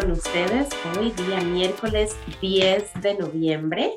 con ustedes hoy día miércoles 10 de noviembre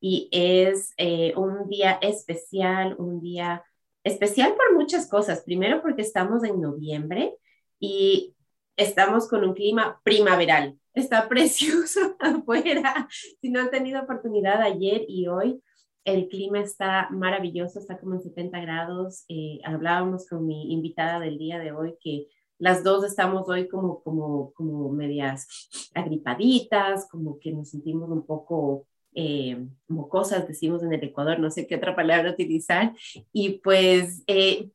y es eh, un día especial, un día especial por muchas cosas. Primero porque estamos en noviembre y estamos con un clima primaveral. Está precioso afuera. Si no han tenido oportunidad ayer y hoy, el clima está maravilloso, está como en 70 grados. Eh, hablábamos con mi invitada del día de hoy que las dos estamos hoy como, como, como medias agripaditas, como que nos sentimos un poco eh, mocosas, decimos en el Ecuador, no sé qué otra palabra utilizar, y pues eh,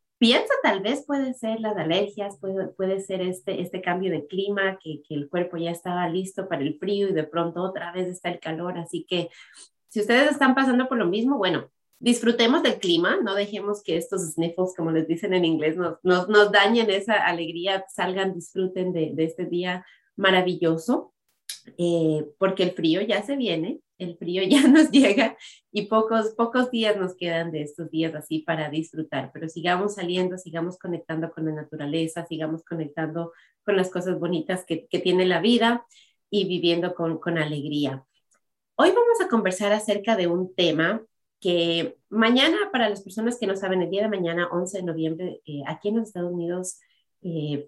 tal vez puede ser las alergias, puede, puede ser este, este cambio de clima, que, que el cuerpo ya estaba listo para el frío y de pronto otra vez está el calor, así que si ustedes están pasando por lo mismo, bueno, disfrutemos del clima, no dejemos que estos sniffles, como les dicen en inglés, nos, nos, nos dañen esa alegría, salgan, disfruten de, este día maravilloso, eh, porque el frío ya se viene, el frío ya nos llega y pocos, pocos días nos quedan de estos días así para disfrutar, pero sigamos saliendo, sigamos conectando con la naturaleza, sigamos conectando con las cosas bonitas que, que tiene la vida y viviendo con, con alegría. Hoy vamos a conversar acerca de un tema que mañana, para las personas que no saben, el día de mañana, 11 de noviembre, eh, aquí en los Estados Unidos, eh,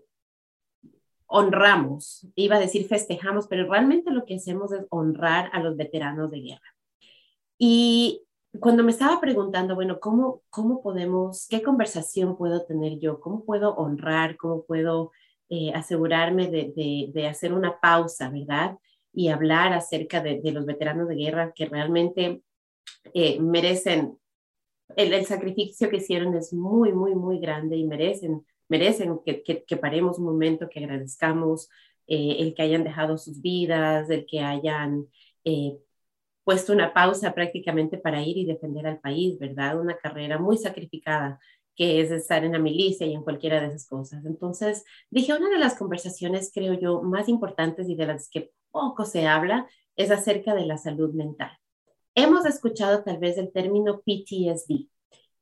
honramos, iba a decir festejamos, pero realmente lo que hacemos es honrar a los veteranos de guerra. Y cuando me estaba preguntando, bueno, ¿cómo, cómo podemos, qué conversación puedo tener yo? ¿Cómo puedo honrar? ¿Cómo puedo eh, asegurarme de, de, hacer una pausa, verdad? Y hablar acerca de los veteranos de guerra que realmente eh, merecen, el, el, sacrificio que hicieron es muy, muy, muy grande y merecen, merecen que, que, que paremos un momento, que agradezcamos eh, el que hayan dejado sus vidas, el que hayan eh, puesto una pausa prácticamente para ir y defender al país, ¿verdad? Una carrera muy sacrificada que es estar en la milicia y en cualquiera de esas cosas. Entonces, dije, una de las conversaciones, creo yo, más importantes y de las que poco se habla es acerca de la salud mental. Hemos escuchado tal vez el término PTSD.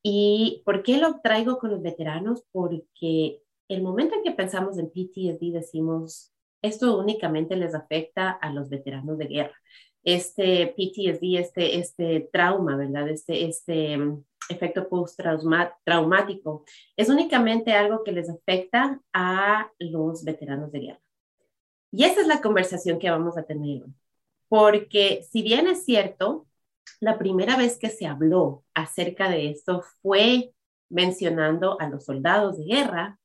¿Y por qué lo traigo con los veteranos? Porque el momento en que pensamos en PTSD decimos, esto únicamente les afecta a los veteranos de guerra. Este PTSD, este, este trauma, ¿verdad? Este, este um, efecto post-traumático, es únicamente algo que les afecta a los veteranos de guerra. Y esa es la conversación que vamos a tener hoy. Porque si bien es cierto, la primera vez que se habló acerca de esto fue mencionando a los soldados de guerra.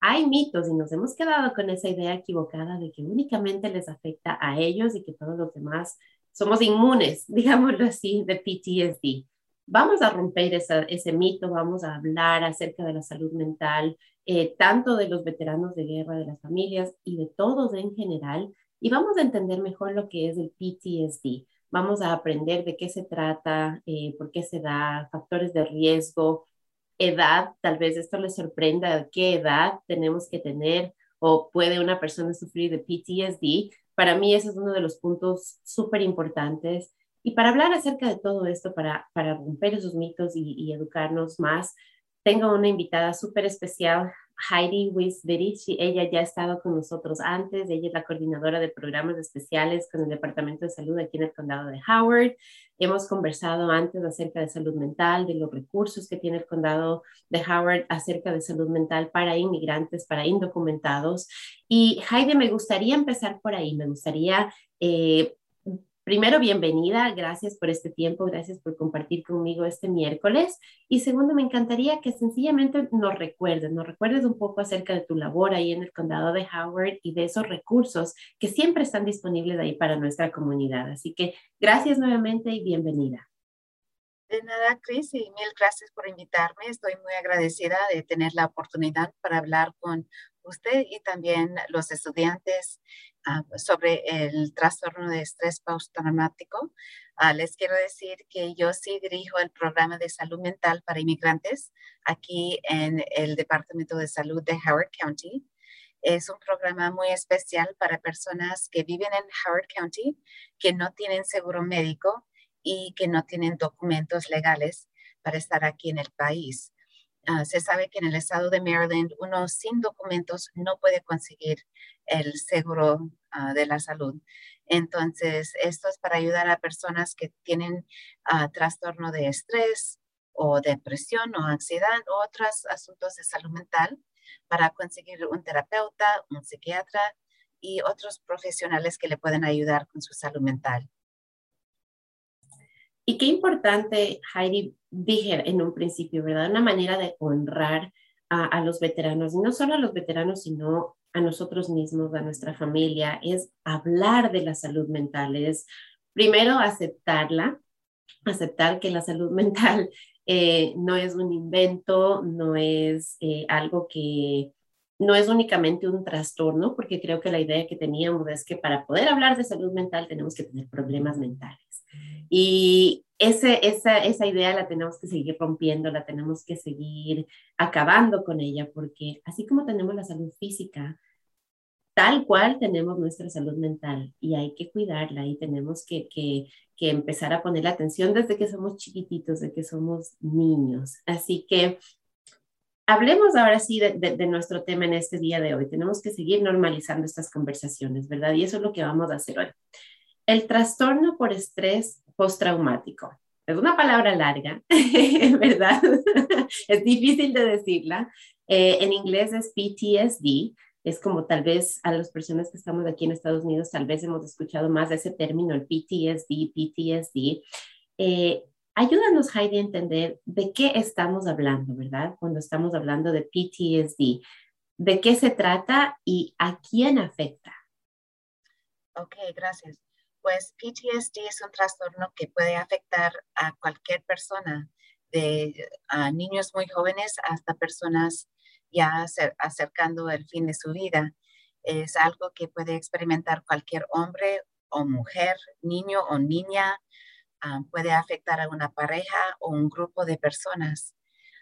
Hay mitos y nos hemos quedado con esa idea equivocada de que únicamente les afecta a ellos y que todos los demás somos inmunes, digámoslo así, de PTSD. Vamos a romper ese mito, vamos a hablar acerca de la salud mental, eh, tanto de los veteranos de guerra, de las familias y de todos en general, y vamos a entender mejor lo que es el PTSD vamos a aprender de qué se trata, eh, por qué se da, factores de riesgo, edad, tal vez esto les sorprenda, qué edad tenemos que tener o puede una persona sufrir de PTSD. Para mí ese es uno de los puntos súper importantes. Y para hablar acerca de todo esto, para, para romper esos mitos y, y educarnos más, tengo una invitada súper especial, Heidi Wisberich, ella ya ha estado con nosotros antes, ella es la coordinadora de programas especiales con el Departamento de Salud aquí en el condado de Howard. Hemos conversado antes acerca de salud mental, de los recursos que tiene el condado de Howard acerca de salud mental para inmigrantes, para indocumentados. Y Heidi, me gustaría empezar por ahí, me gustaría eh, primero, bienvenida, gracias por este tiempo, gracias por compartir conmigo este miércoles. Y segundo, me encantaría que sencillamente nos recuerdes, nos recuerdes un poco acerca de tu labor ahí en el condado de Howard y de esos recursos que siempre están disponibles ahí para nuestra comunidad. Así que gracias nuevamente y bienvenida. De nada, Cris, y mil gracias por invitarme. Estoy muy agradecida de tener la oportunidad para hablar con usted y también los estudiantes uh, sobre el trastorno de estrés postraumático. Uh, les quiero decir que yo sí dirijo el programa de salud mental para inmigrantes aquí en el Departamento de Salud de Howard County. Es un programa muy especial para personas que viven en Howard County, que no tienen seguro médico y que no tienen documentos legales para estar aquí en el país. Ah, se sabe que en el estado de Maryland uno sin documentos no puede conseguir el seguro ah, de la salud. Entonces, esto es para ayudar a personas que tienen trastorno de estrés o depresión o ansiedad o otros asuntos de salud mental para conseguir un terapeuta, un psiquiatra y otros profesionales que le pueden ayudar con su salud mental. Y qué importante, Heidi, dije en un principio, ¿verdad? Una manera de honrar a, los veteranos, y no solo a los veteranos, sino a nosotros mismos, a nuestra familia, es hablar de la salud mental, es primero aceptarla, aceptar que la salud mental eh, no es un invento, no es eh, algo que no es únicamente un trastorno, porque creo que la idea que teníamos es que para poder hablar de salud mental tenemos que tener problemas mentales. Y ese, esa, esa idea la tenemos que seguir rompiendo, la tenemos que seguir acabando con ella, porque así como tenemos la salud física, tal cual tenemos nuestra salud mental y hay que cuidarla y tenemos que, que, que empezar a poner la atención desde que somos chiquititos, desde que somos niños. Así que hablemos ahora sí de, de, nuestro tema en este día de hoy. Tenemos que seguir normalizando estas conversaciones, ¿verdad? Y eso es lo que vamos a hacer hoy. El trastorno por estrés postraumático. Es una palabra larga, ¿verdad? es difícil de decirla. Eh, en inglés es PTSD. Es como tal vez a las personas que estamos aquí en Estados Unidos, tal vez hemos escuchado más de ese término, el PTSD, PTSD. Eh, ayúdanos, Heidi, a entender de qué estamos hablando, ¿verdad? Cuando estamos hablando de PTSD. ¿De qué se trata y a quién afecta? Ok, gracias. Pues PTSD es un trastorno que puede afectar a cualquier persona, de a niños muy jóvenes hasta personas ya acercando el fin de su vida. Es algo que puede experimentar cualquier hombre o mujer, niño o niña. Ah, puede afectar a una pareja o un grupo de personas.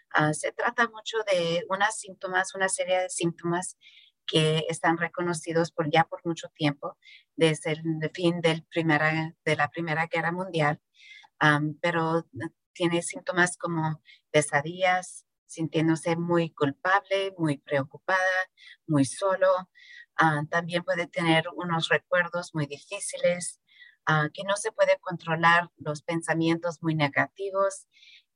Ah, se trata mucho de unas síntomas, una serie de síntomas que están reconocidos por ya por mucho tiempo, desde el fin del primera, de la Primera Guerra Mundial, pero tiene síntomas como pesadillas, sintiéndose muy culpable, muy preocupada, muy solo. también puede tener unos recuerdos muy difíciles, que no se puede controlar los pensamientos muy negativos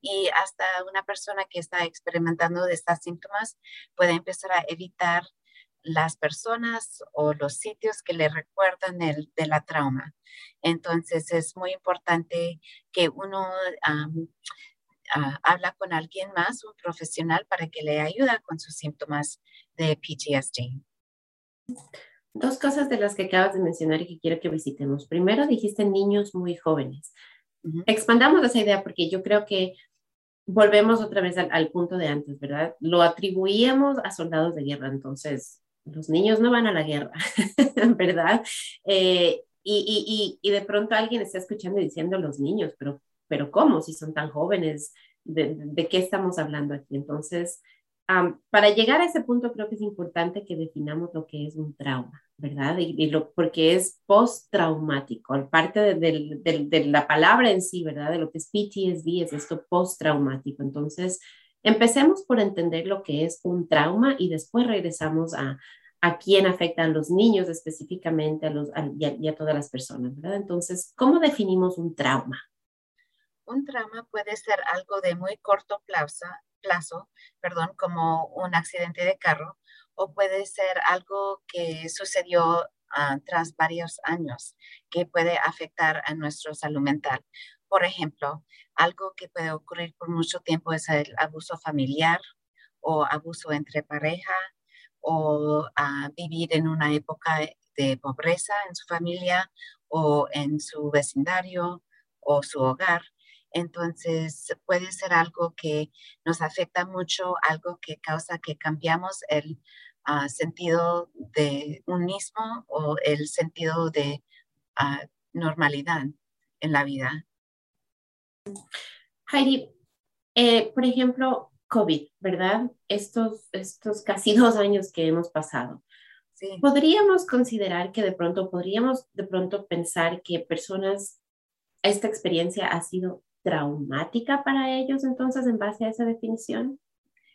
y hasta una persona que está experimentando de estos síntomas puede empezar a evitar las personas o los sitios que le recuerdan el, de la trauma. Entonces es muy importante que uno habla con alguien más, un profesional, para que le ayude con sus síntomas de PTSD. Dos cosas de las que acabas de mencionar y que quiero que visitemos. Primero, dijiste niños muy jóvenes. Expandamos esa idea porque yo creo que volvemos otra vez al, al, punto de antes, ¿verdad? Lo atribuíamos a soldados de guerra, entonces los niños no van a la guerra, ¿verdad? Eh, y, y, y, de pronto alguien está escuchando y diciendo los niños, pero, pero ¿cómo? Si son tan jóvenes, ¿de, de qué estamos hablando aquí? Entonces, para llegar a ese punto creo que es importante que definamos lo que es un trauma, ¿verdad? Y, lo, porque es postraumático, parte de, de, de, la palabra en sí, ¿verdad? De lo que es PTSD, es esto postraumático. Entonces, Empecemos por entender lo que es un trauma y después regresamos a, a quién afecta a los niños específicamente a los, y, a, todas las personas, ¿verdad? Entonces, ¿cómo definimos un trauma? Un trauma puede ser algo de muy corto plazo, plazo perdón, como un accidente de carro, o puede ser algo que sucedió ah, tras varios años que puede afectar a nuestra salud mental. Por ejemplo, algo que puede ocurrir por mucho tiempo es el abuso familiar o abuso entre pareja o ah, vivir en una época de pobreza en su familia o en su vecindario o su hogar. Entonces puede ser algo que nos afecta mucho, algo que causa que cambiamos el ah, sentido de un mismo o el sentido de ah, normalidad en la vida. Heidi, eh, por ejemplo, COVID, ¿verdad? Estos, estos casi dos años que hemos pasado. ¿Podríamos considerar que de pronto, podríamos de pronto pensar que personas, esta experiencia ha sido traumática para ellos entonces en base a esa definición?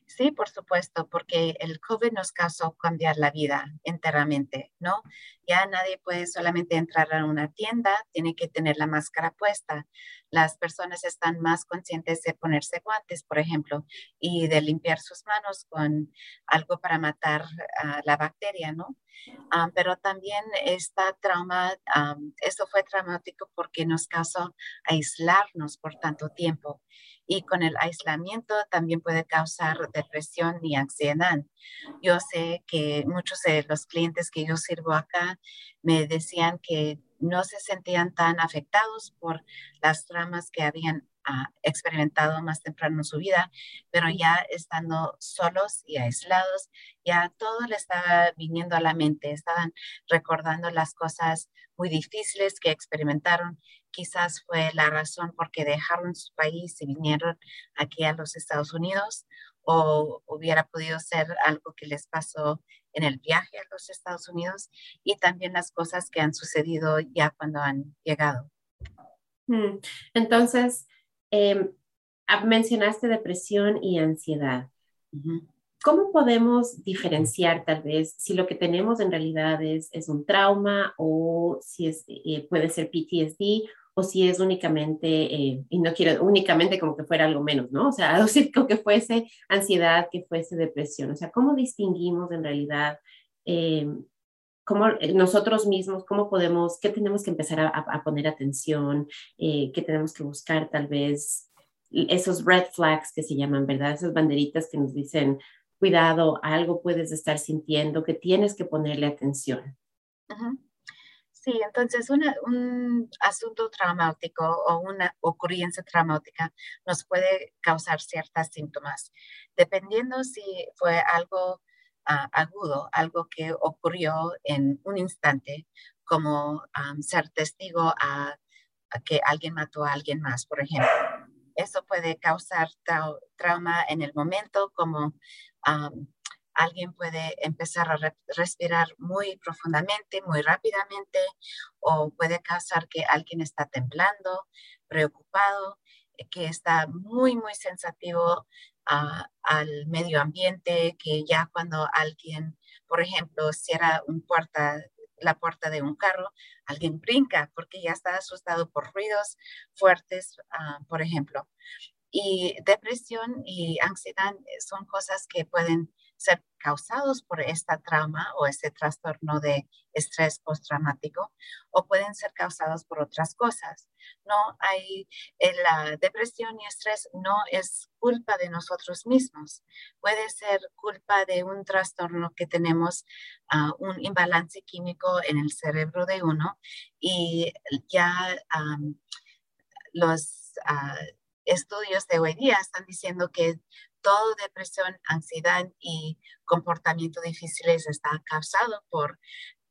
Sí, por supuesto, porque el COVID nos causó cambiar la vida enteramente, ¿no? Ya nadie puede solamente entrar a una tienda, tiene que tener la máscara puesta. Las personas están más conscientes de ponerse guantes, por ejemplo, y de limpiar sus manos con algo para matar la bacteria, ¿no? Ah, pero también esta trauma, esto fue traumático porque nos causó aislarnos por tanto tiempo y con el aislamiento también puede causar depresión y ansiedad. Yo sé que muchos de los clientes que yo sirvo acá me decían que no se sentían tan afectados por las tramas que habían ah, experimentado más temprano en su vida, pero ya estando solos y aislados, ya todo le estaba viniendo a la mente, estaban recordando las cosas muy difíciles que experimentaron. Quizás fue la razón por qué dejaron su país y vinieron aquí a los Estados Unidos o hubiera podido ser algo que les pasó en el viaje a los Estados Unidos y también las cosas que han sucedido ya cuando han llegado. Hmm. Entonces, ah, mencionaste depresión y ansiedad. ¿Cómo podemos diferenciar tal vez si lo que tenemos en realidad es, es un trauma o si es, eh, puede ser PTSD o si es únicamente, eh, y no quiero únicamente como que fuera algo menos, ¿no? O sea, como que fuese ansiedad, que fuese depresión. O sea, ¿cómo distinguimos en realidad eh, cómo eh, nosotros mismos, cómo podemos, qué tenemos que empezar a, poner atención, qué tenemos que buscar tal vez, esos red flags que se llaman, ¿verdad? Esas banderitas que nos dicen, cuidado, algo puedes estar sintiendo, que tienes que ponerle atención. Ajá. Sí, entonces un asunto traumático o una ocurrencia traumática nos puede causar ciertos síntomas, dependiendo si fue algo ah, agudo, algo que ocurrió en un instante, como ser testigo a, que alguien mató a alguien más, por ejemplo. Eso puede causar trauma en el momento, como alguien puede empezar a respirar muy profundamente, muy rápidamente, o puede causar que alguien está temblando, preocupado, eh, que está muy, muy sensativo al medio ambiente, que ya cuando alguien, por ejemplo, cierra un puerta, la puerta de un carro, alguien brinca porque ya está asustado por ruidos fuertes, ah, por ejemplo. Y depresión y ansiedad son cosas que pueden ser causados por esta trauma o este trastorno de estrés postraumático o pueden ser causados por otras cosas. No hay eh, la depresión y estrés no es culpa de nosotros mismos. Puede ser culpa de un trastorno que tenemos uh, un imbalance químico en el cerebro de uno y ya los uh, estudios de hoy día están diciendo que todo depresión, ansiedad y comportamiento difíciles está causado por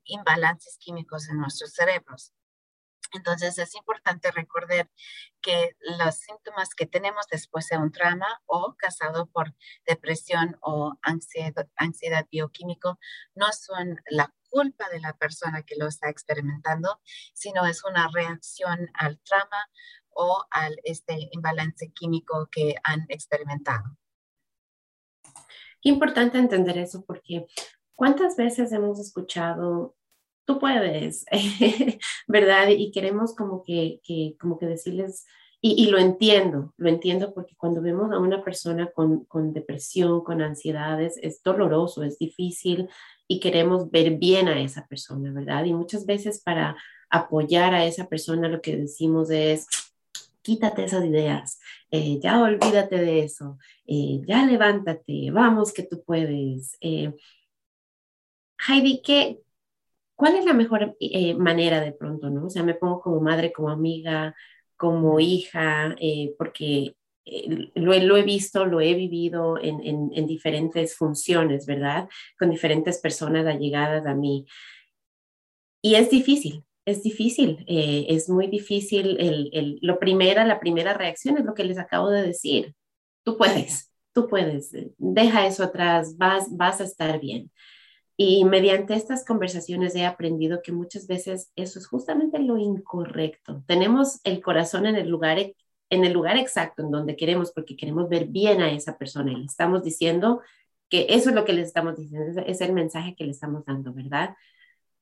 imbalances químicos en nuestros cerebros. Entonces es importante recordar que los síntomas que tenemos después de un trauma o causado por depresión o ansiedad, ansiedad bioquímico no son la culpa de la persona que lo está experimentando, sino es una reacción al trauma o al este imbalance químico que han experimentado. Qué importante entender eso porque cuántas veces hemos escuchado, tú puedes, ¿verdad? Y queremos como que, que como que decirles, y, y, lo entiendo, lo entiendo porque cuando vemos a una persona con, con depresión, con ansiedades, es doloroso, es difícil y queremos ver bien a esa persona, ¿verdad? Y muchas veces para apoyar a esa persona lo que decimos es, quítate esas ideas, eh, ya olvídate de eso, eh, ya levántate, vamos que tú puedes. Eh, Heidi, ¿qué, ¿cuál es la mejor manera de pronto, no? O sea, me pongo como madre, como amiga, como hija, porque lo, he visto, lo he vivido en, en, diferentes funciones, ¿verdad? Con diferentes personas allegadas a mí. Y es difícil, es difícil, eh, es muy difícil. El, el, lo primera, la primera reacción es lo que les acabo de decir. Tú puedes, tú puedes, deja eso atrás, vas, vas a estar bien. Y mediante estas conversaciones he aprendido que muchas veces eso es justamente lo incorrecto. Tenemos el corazón en el lugar e, en el lugar exacto en donde queremos, porque queremos ver bien a esa persona y le estamos diciendo que eso es lo que les estamos diciendo, es el mensaje que le estamos dando, ¿verdad?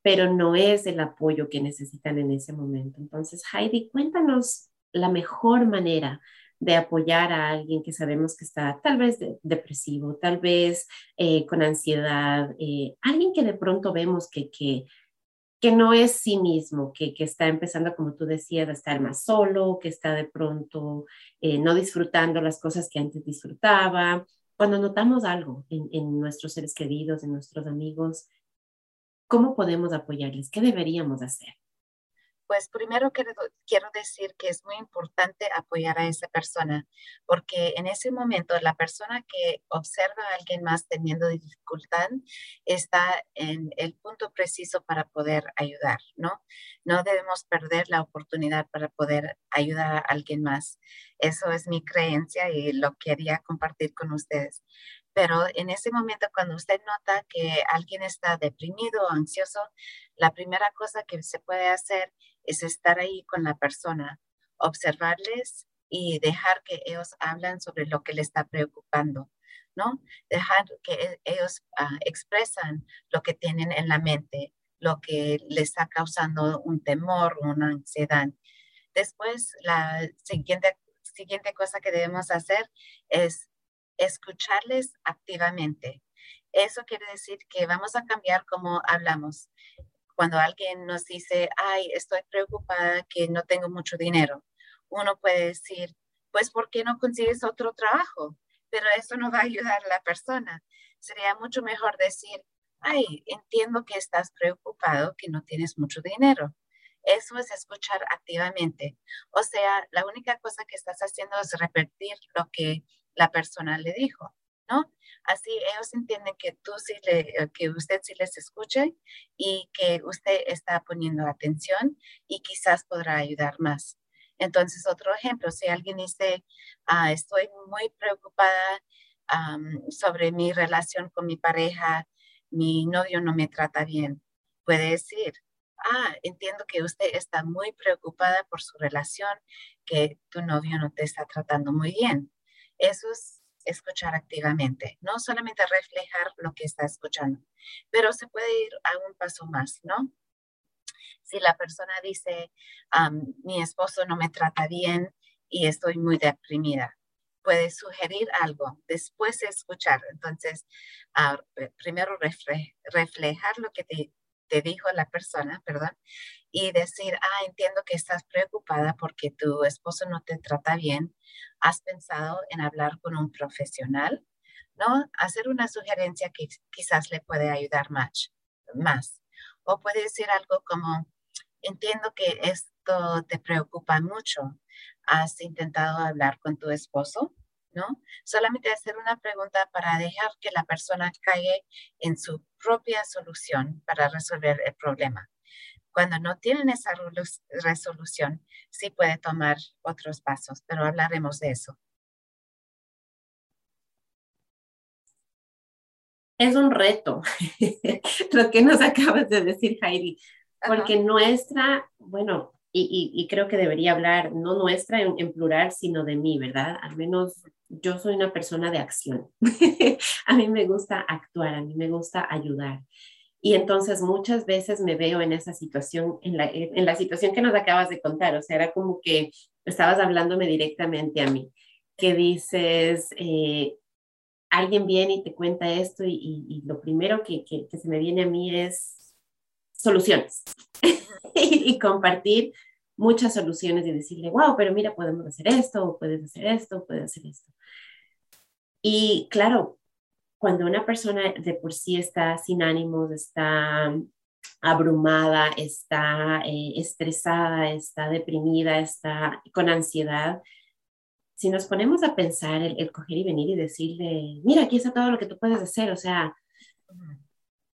Pero no es el apoyo que necesitan en ese momento. Entonces, Heidi, cuéntanos la mejor manera de apoyar a alguien que sabemos que está tal vez depresivo, tal vez eh, con ansiedad, eh, alguien que de pronto vemos que, que, que no es sí mismo, que, que, está empezando, como tú decías, a estar más solo, que está de pronto eh, no disfrutando las cosas que antes disfrutaba, cuando notamos algo en, nuestros seres queridos, en nuestros amigos, ¿cómo podemos apoyarles? ¿Qué deberíamos hacer? Pues primero quiero, quiero, decir que es muy importante apoyar a esa persona, porque en ese momento la persona que observa a alguien más teniendo dificultad está en el punto preciso para poder ayudar, ¿no? No debemos perder la oportunidad para poder ayudar a alguien más. Eso es mi creencia y lo quería compartir con ustedes. Pero en ese momento, cuando usted nota que alguien está deprimido o ansioso, la primera cosa que se puede hacer es estar ahí con la persona, observarles y dejar que ellos hablan sobre lo que le está preocupando, ¿no? Dejar que e-, ellos uh, expresan lo que tienen en la mente, lo que les está causando un temor una ansiedad. Después, la siguiente siguiente cosa que debemos hacer es escucharles activamente. Eso quiere decir que vamos a cambiar cómo hablamos. Cuando alguien nos dice, ay, estoy preocupada que no tengo mucho dinero, uno puede decir, pues, ¿por qué no consigues otro trabajo? Pero eso no va a ayudar a la persona. Sería mucho mejor decir, ay, entiendo que estás preocupado, que no tienes mucho dinero. Eso es escuchar activamente. O sea, la única cosa que estás haciendo es repetir lo que la persona le dijo, ¿no? Así ellos entienden que tú sí que usted sí les escuche y que usted está poniendo atención y quizás podrá ayudar más. Entonces, otro ejemplo, si alguien dice, ah, estoy muy preocupada sobre mi relación con mi pareja, mi novio no me trata bien, puede decir, ah, entiendo que usted está muy preocupada por su relación, que tu novio no te está tratando muy bien. Eso es escuchar activamente, no solamente reflejar lo que está escuchando, pero se puede ir a un paso más, ¿no? Si la persona dice, mi esposo no me trata bien y estoy muy deprimida, puede sugerir algo, después escuchar. Entonces, ah, primero reflejar lo que te te dijo la persona, perdón, y decir, ah, entiendo que estás preocupada porque tu esposo no te trata bien, has pensado en hablar con un profesional, ¿no? Hacer una sugerencia que quizás le puede ayudar más. más. O puede decir algo como, entiendo que esto te preocupa mucho, has intentado hablar con tu esposo, ¿no? Solamente hacer una pregunta para dejar que la persona caiga en su propia solución para resolver el problema. Cuando no tienen esa resolución, sí puede tomar otros pasos, pero hablaremos de eso. Es un reto lo que nos acabas de decir, Heidi, porque nuestra, bueno, y, creo que debería hablar no nuestra en, plural, sino de mí, ¿verdad? Al menos yo soy una persona de acción. a mí me gusta actuar, a mí me gusta ayudar. Y entonces muchas veces me veo en esa situación, en la, situación que nos acabas de contar, o sea, era como que estabas hablándome directamente a mí, que dices, eh, alguien viene y te cuenta esto y, lo primero que, se me viene a mí es soluciones y, compartir muchas soluciones y decirle, wow, pero mira, podemos hacer esto, puedes hacer esto, puedes hacer esto. Y claro, cuando una persona de por sí está sin ánimos, está abrumada, está eh, estresada, está deprimida, está con ansiedad, si nos ponemos a pensar el, coger y venir y decirle, mira, aquí está todo lo que tú puedes hacer, o sea,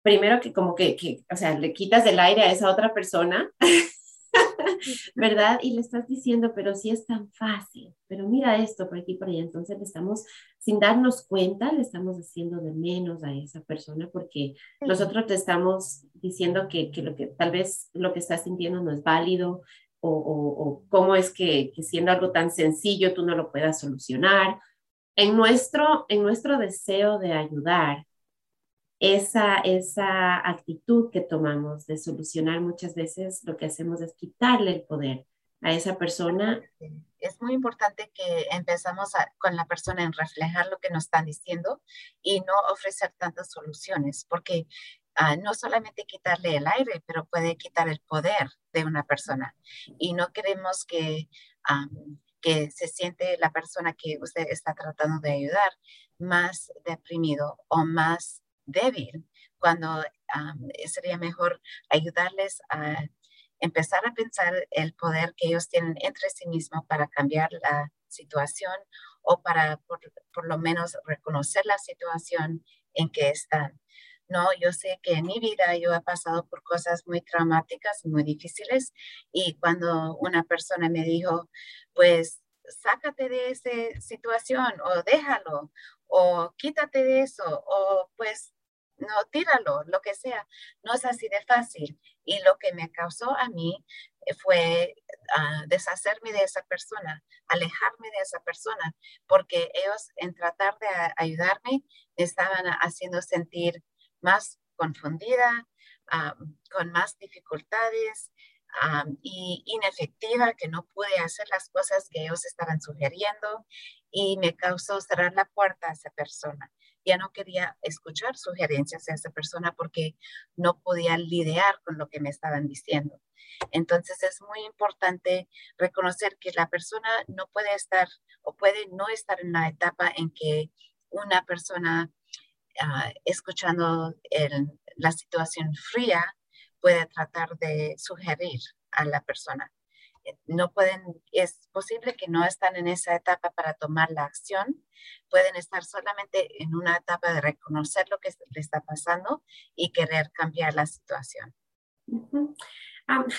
primero que como que, que, o sea, le quitas el aire a esa otra persona, ¿verdad? Y le estás diciendo, pero sí es tan fácil, pero mira esto por aquí, por allá. Entonces le estamos, sin darnos cuenta, le estamos haciendo de menos a esa persona porque nosotros te estamos diciendo que, que, lo que tal vez lo que estás sintiendo no es válido o, cómo es que, siendo algo tan sencillo tú no lo puedas solucionar. En nuestro, en nuestro deseo de ayudar, esa, esa actitud que tomamos de solucionar muchas veces lo que hacemos es quitarle el poder a esa persona. Es muy importante que empezamos con la persona en reflejar lo que nos están diciendo y no ofrecer tantas soluciones, porque Ah, no solamente quitarle el aire, pero puede quitar el poder de una persona. Y no queremos que, que se siente la persona que usted está tratando de ayudar más deprimido o más débil, cuando sería mejor ayudarles a empezar a pensar el poder que ellos tienen entre sí mismos para cambiar la situación o para por, por lo menos reconocer la situación en que están. No, yo sé que en mi vida yo he pasado por cosas muy traumáticas, muy difíciles, y cuando una persona me dijo, pues sácate de esa situación o déjalo o quítate de eso o pues no, tíralo, lo que sea. No es así de fácil. Y lo que me causó a mí eh, fue ah, deshacerme de esa persona, alejarme de esa persona, porque ellos en tratar de ayudarme me estaban haciendo sentir más confundida, con más dificultades y inefectiva, que no pude hacer las cosas que ellos estaban sugiriendo y me causó cerrar la puerta a esa persona. Ya no quería escuchar sugerencias de esa persona porque no podía lidiar con lo que me estaban diciendo. Entonces es muy importante reconocer que la persona no puede estar o puede no estar en la etapa en que una persona Ah, escuchando la situación fría, puede tratar de sugerir a la persona. No pueden, es posible que no están en esa etapa para tomar la acción, pueden estar solamente en una etapa de reconocer lo que le está pasando y querer cambiar la situación.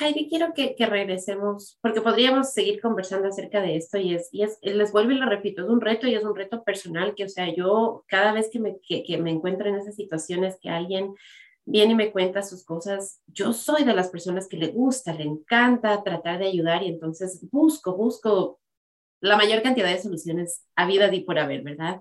Heidi, quiero que, regresemos, porque podríamos seguir conversando acerca de esto y es, y es, les vuelvo y lo repito, es un reto y es un reto personal que, o sea, yo cada vez que me, que, que me encuentro en esas situaciones que alguien viene y me cuenta sus cosas, yo soy de las personas que le gusta, le encanta tratar de ayudar y entonces busco, busco la mayor cantidad de soluciones a vida y por haber, ¿verdad?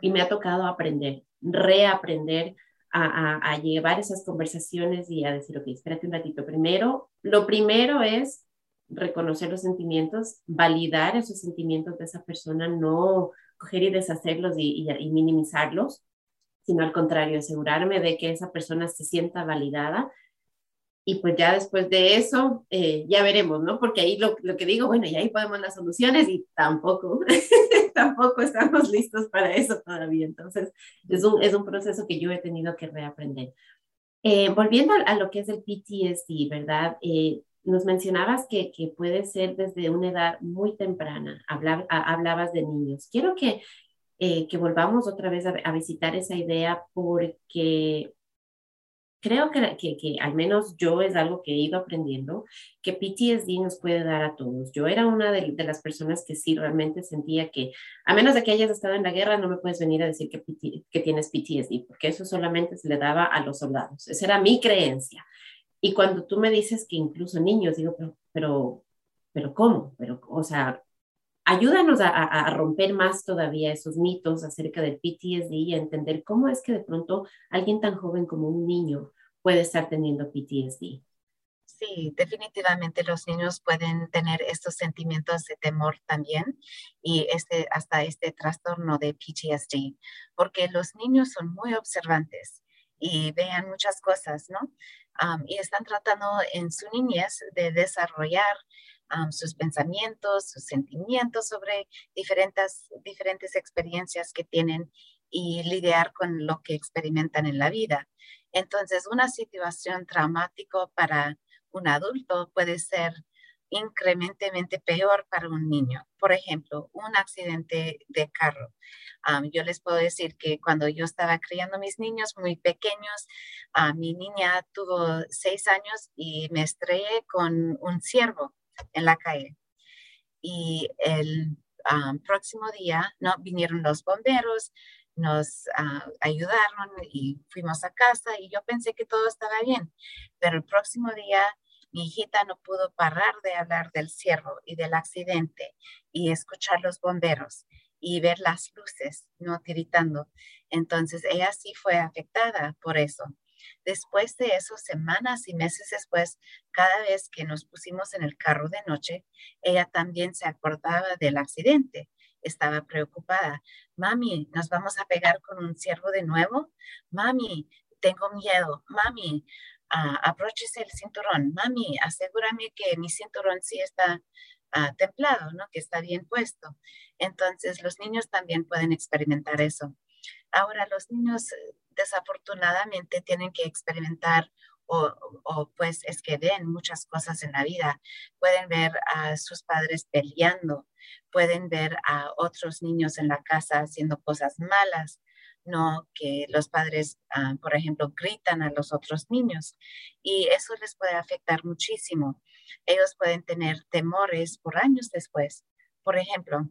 Y me ha tocado aprender, reaprender a, llevar esas conversaciones y a decir, ok, espérate un ratito. Primero, lo primero es reconocer los sentimientos, validar esos sentimientos de esa persona, no coger y deshacerlos y, y, minimizarlos, sino al contrario, asegurarme de que esa persona se sienta validada. Y pues ya después de eso, eh, ya veremos, ¿no? Porque ahí lo, lo, que digo, bueno, y ahí podemos las soluciones y tampoco. tampoco estamos listos para eso todavía. Entonces, es un, es un proceso que yo he tenido que reaprender. Eh, volviendo a, lo que es el PTSD, ¿verdad? Eh, nos mencionabas que, que, puede ser desde una edad muy temprana. hablabas de niños. Quiero que, eh, que volvamos otra vez a, a, visitar esa idea porque creo que, que, al menos yo es algo que he ido aprendiendo, que PTSD nos puede dar a todos. Yo era una de, de, las personas que sí realmente sentía que, a menos de que hayas estado en la guerra, no me puedes venir a decir que, que tienes PTSD, porque eso solamente se le daba a los soldados. Esa era mi creencia. Y cuando tú me dices que incluso niños, digo, pero, pero, pero ¿cómo? Pero, o sea, ayúdanos a, romper más todavía esos mitos acerca del PTSD y a entender cómo es que de pronto alguien tan joven como un niño puede estar teniendo PTSD. Sí, definitivamente los niños pueden tener estos sentimientos de temor también y este, hasta este trastorno de PTSD, porque los niños son muy observantes y vean muchas cosas, ¿no? y están tratando en su niñez de desarrollar sus pensamientos, sus sentimientos sobre diferentes, diferentes experiencias que tienen y lidiar con lo que experimentan en la vida. Entonces, una situación traumática para un adulto puede ser incrementemente peor para un niño. Por ejemplo, un accidente de carro. yo les puedo decir que cuando yo estaba criando mis niños muy pequeños, mi niña tuvo seis años y me estrellé con un ciervo en la calle. Y el próximo día no vinieron los bomberos, nos ah, ayudaron y fuimos a casa y yo pensé que todo estaba bien, pero el próximo día Mi hijita no pudo parar de hablar del cierre y del accidente y escuchar los bomberos y ver las luces, no tiritando. Entonces ella sí fue afectada por eso. Después de eso, semanas y meses después, cada vez que nos pusimos en el carro de noche, ella también se acordaba del accidente. Estaba preocupada. Mami, ¿nos vamos a pegar con un ciervo de nuevo? Mami, tengo miedo. Mami, uh, el cinturón. Mami, asegúrame que mi cinturón sí está uh, templado, ¿no? Que está bien puesto. Entonces, los niños también pueden experimentar eso. Ahora, los niños desafortunadamente tienen que experimentar o, pues es que ven muchas cosas en la vida. Pueden ver a sus padres peleando, pueden ver a otros niños en la casa haciendo cosas malas, no que los padres, ah, por ejemplo, gritan a los otros niños y eso les puede afectar muchísimo. Ellos pueden tener temores por años después. Por ejemplo,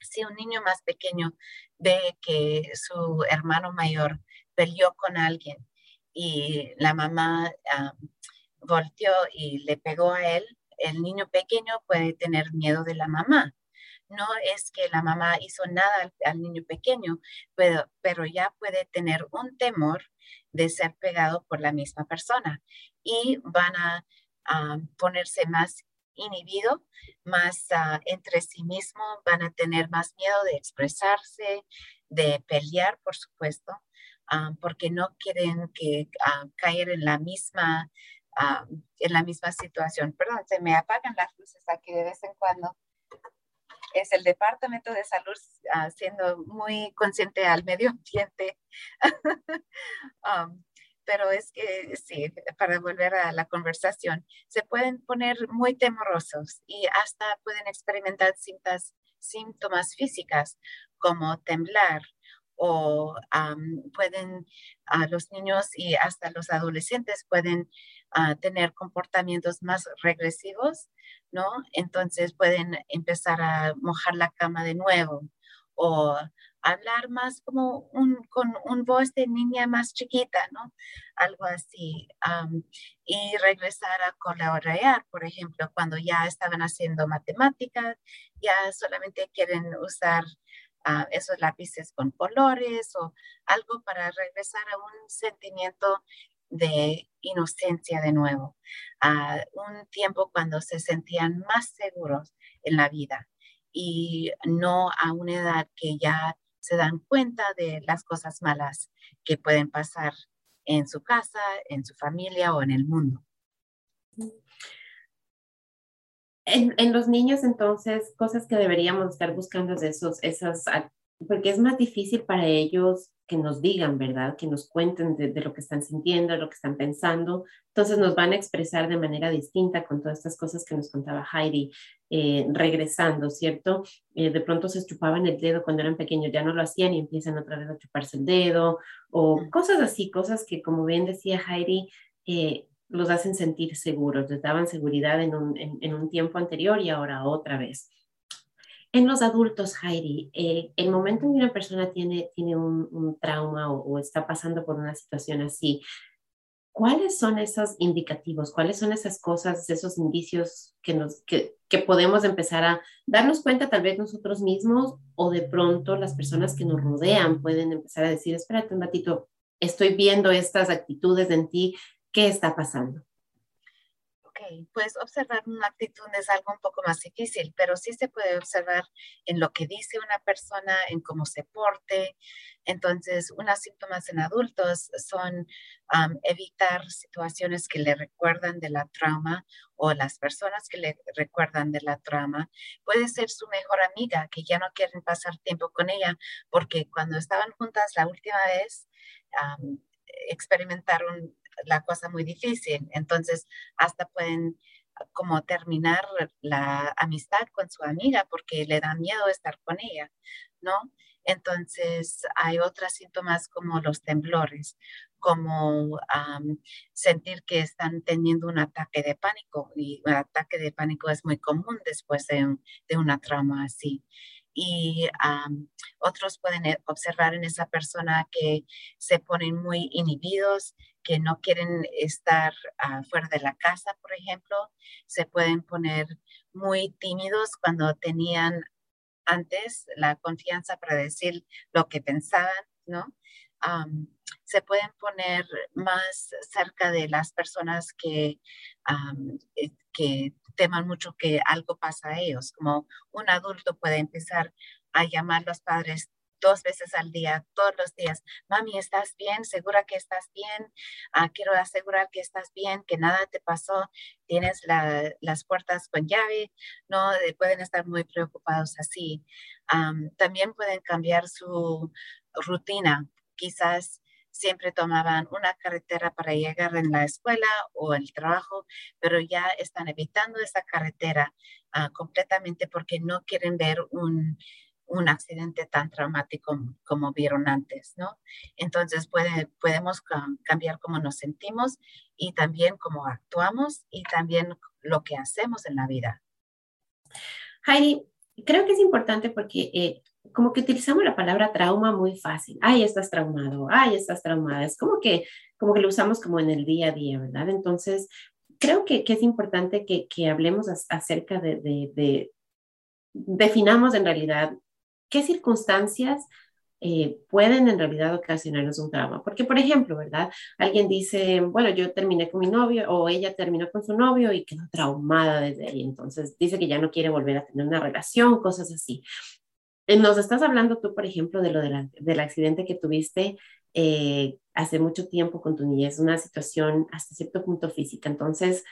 si un niño más pequeño ve que su hermano mayor peleó con alguien y la mamá ah, volteó y le pegó a él, el niño pequeño puede tener miedo de la mamá. No es que la mamá hizo nada al, niño pequeño, pero, pero ya puede tener un temor de ser pegado por la misma persona y van a ponerse más inhibido, más ah, entre sí mismo, van a tener más miedo de expresarse, de pelear, por supuesto, ah, porque no quieren que ah, caer en la misma en la misma situación. Perdón, se me apagan las luces aquí de vez en cuando. Es el Departamento de Salud siendo muy consciente al medio ambiente. Um, pero es que sí, para volver a la conversación, se pueden poner muy temorosos y hasta pueden experimentar síntomas, síntomas físicas como temblar o pueden, a los niños y hasta los adolescentes pueden ah, tener comportamientos más regresivos, ¿no? Entonces pueden empezar a mojar la cama de nuevo o hablar más como un, con un voz de niña más chiquita, ¿no? Algo así. y regresar a colaborar, por ejemplo, cuando ya estaban haciendo matemáticas, ya solamente quieren usar esos lápices con colores o algo para regresar a un sentimiento de inocencia de nuevo, a un tiempo cuando se sentían más seguros en la vida y no a una edad que ya se dan cuenta de las cosas malas que pueden pasar en su casa, en su familia o en el mundo. En, los niños, entonces, cosas que deberíamos estar buscando de esos, esas, porque es más difícil para ellos que nos digan, ¿verdad? Que nos cuenten de, lo que están sintiendo, de lo que están pensando. Entonces nos van a expresar de manera distinta con todas estas cosas que nos contaba Heidi, eh, regresando, ¿cierto? Eh, de pronto se chupaban el dedo cuando eran pequeños, ya no lo hacían y empiezan otra vez a chuparse el dedo, o cosas así, cosas que como bien decía Heidi, eh, los hacen sentir seguros, les daban seguridad en un, en un tiempo anterior y ahora otra vez. En los adultos, Heidi, eh, el momento en que una persona tiene, tiene un, trauma o, está pasando por una situación así, ¿cuáles son esos indicativos? ¿Cuáles son esas cosas, esos indicios que, nos, que, que podemos empezar a darnos cuenta tal vez nosotros mismos o de pronto las personas que nos rodean pueden empezar a decir, espérate un ratito, estoy viendo estas actitudes en ti, ¿qué está pasando? pues observar una actitud es algo un poco más difícil, pero sí se puede observar en lo que dice una persona, en cómo se porte. Entonces, unos síntomas en adultos son evitar situaciones que le recuerdan de la trauma o las personas que le recuerdan de la trauma. Puede ser su mejor amiga, que ya no quieren pasar tiempo con ella, porque cuando estaban juntas la última vez, experimentaron la cosa muy difícil. Entonces, hasta pueden ah, como terminar la amistad con su amiga porque le da miedo estar con ella, ¿no? Entonces, hay otros síntomas como los temblores, como sentir que están teniendo un ataque de pánico y un ataque de pánico es muy común después de, una trauma así y otros pueden eh, observar en esa persona que se ponen muy inhibidos, que no quieren estar fuera de la casa, por ejemplo, se pueden poner muy tímidos cuando tenían antes la confianza para decir lo que pensaban, ¿no? se pueden poner más cerca de las personas que, eh, que teman mucho que algo pasa a ellos, como un adulto puede empezar a llamar a los padres dos veces al día, todos los días. Mami, ¿estás bien? ¿Segura que estás bien? Ah, quiero asegurar que estás bien, que nada te pasó. Tienes las puertas con llave. No, pueden estar muy preocupados así. también pueden cambiar su rutina. Quizás siempre tomaban una carretera para llegar en la escuela o el trabajo, pero ya están evitando esa carretera ah, completamente porque no quieren ver un, un accidente tan traumático como, vieron antes, ¿no? Entonces puede, podemos cambiar cómo nos sentimos y también cómo actuamos y también lo que hacemos en la vida. Heidi, creo que es importante porque eh, como que utilizamos la palabra trauma muy fácil. Ay, estás traumado, ay, estás traumada. Es como que, como que lo usamos como en el día a día, ¿verdad? Entonces, creo que, es importante que, hablemos acerca de, definamos en realidad qué circunstancias eh, pueden en realidad ocasionarnos un trauma. Porque, por ejemplo, ¿verdad? Alguien dice, bueno, yo terminé con mi novio o ella terminó con su novio y quedó traumada desde ahí. Entonces dice que ya no quiere volver a tener una relación, cosas así. Eh, nos estás hablando tú, por ejemplo, de lo del accidente que tuviste eh, hace mucho tiempo con tu niñez, una situación hasta cierto punto física. Entonces,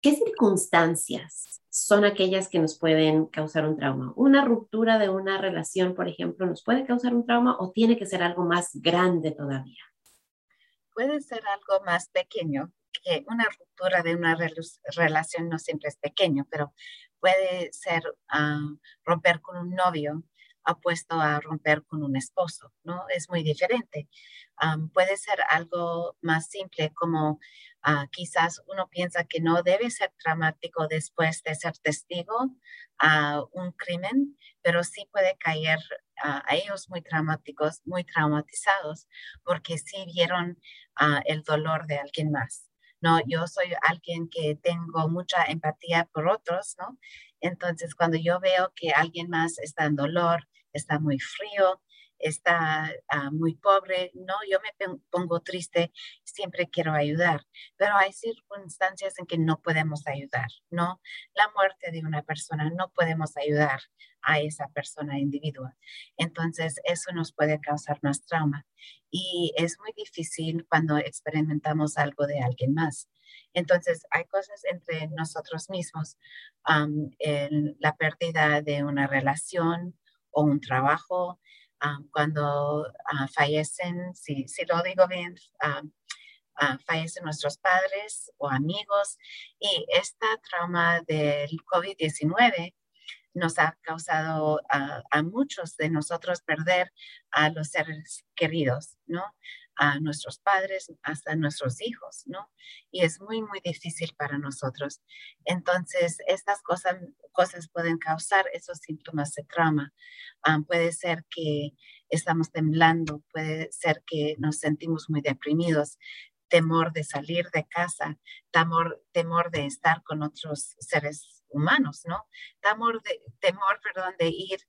¿qué circunstancias son aquellas que nos pueden causar un trauma? ¿Una ruptura de una relación, por ejemplo, nos puede causar un trauma o tiene que ser algo más grande todavía? Puede ser algo más pequeño, que una ruptura de una relación no siempre es pequeño, pero puede ser ah, romper con un novio opuesto a romper con un esposo, ¿no? Es muy diferente. puede ser algo más simple como ah, quizás uno piensa que no debe ser traumático después de ser testigo a un crimen, pero sí puede caer a ellos muy traumáticos, muy traumatizados, porque sí vieron ah, el dolor de alguien más. ¿no? Yo soy alguien que tengo mucha empatía por otros, ¿no? Entonces, cuando yo veo que alguien más está en dolor, está muy frío, está ah, muy pobre, no, yo me pongo triste, siempre quiero ayudar, pero hay circunstancias en que no podemos ayudar, ¿no? La muerte de una persona, no podemos ayudar a esa persona individual. Entonces, eso nos puede causar más trauma y es muy difícil cuando experimentamos algo de alguien más. Entonces, hay cosas entre nosotros mismos, la pérdida de una relación o un trabajo, cuando ah, fallecen, si, si, lo digo bien, ah, fallecen nuestros padres o amigos y esta trauma del COVID-19 nos ha causado a, muchos de nosotros perder a los seres queridos, ¿no? A nuestros padres, hasta nuestros hijos, ¿no? Y es muy, muy difícil para nosotros. Entonces, estas cosas, cosas pueden causar esos síntomas de trauma. Ah, puede ser que estamos temblando, puede ser que nos sentimos muy deprimidos, temor de salir de casa, temor, temor de estar con otros seres humanos, ¿no? Temor, de, temor perdón, de ir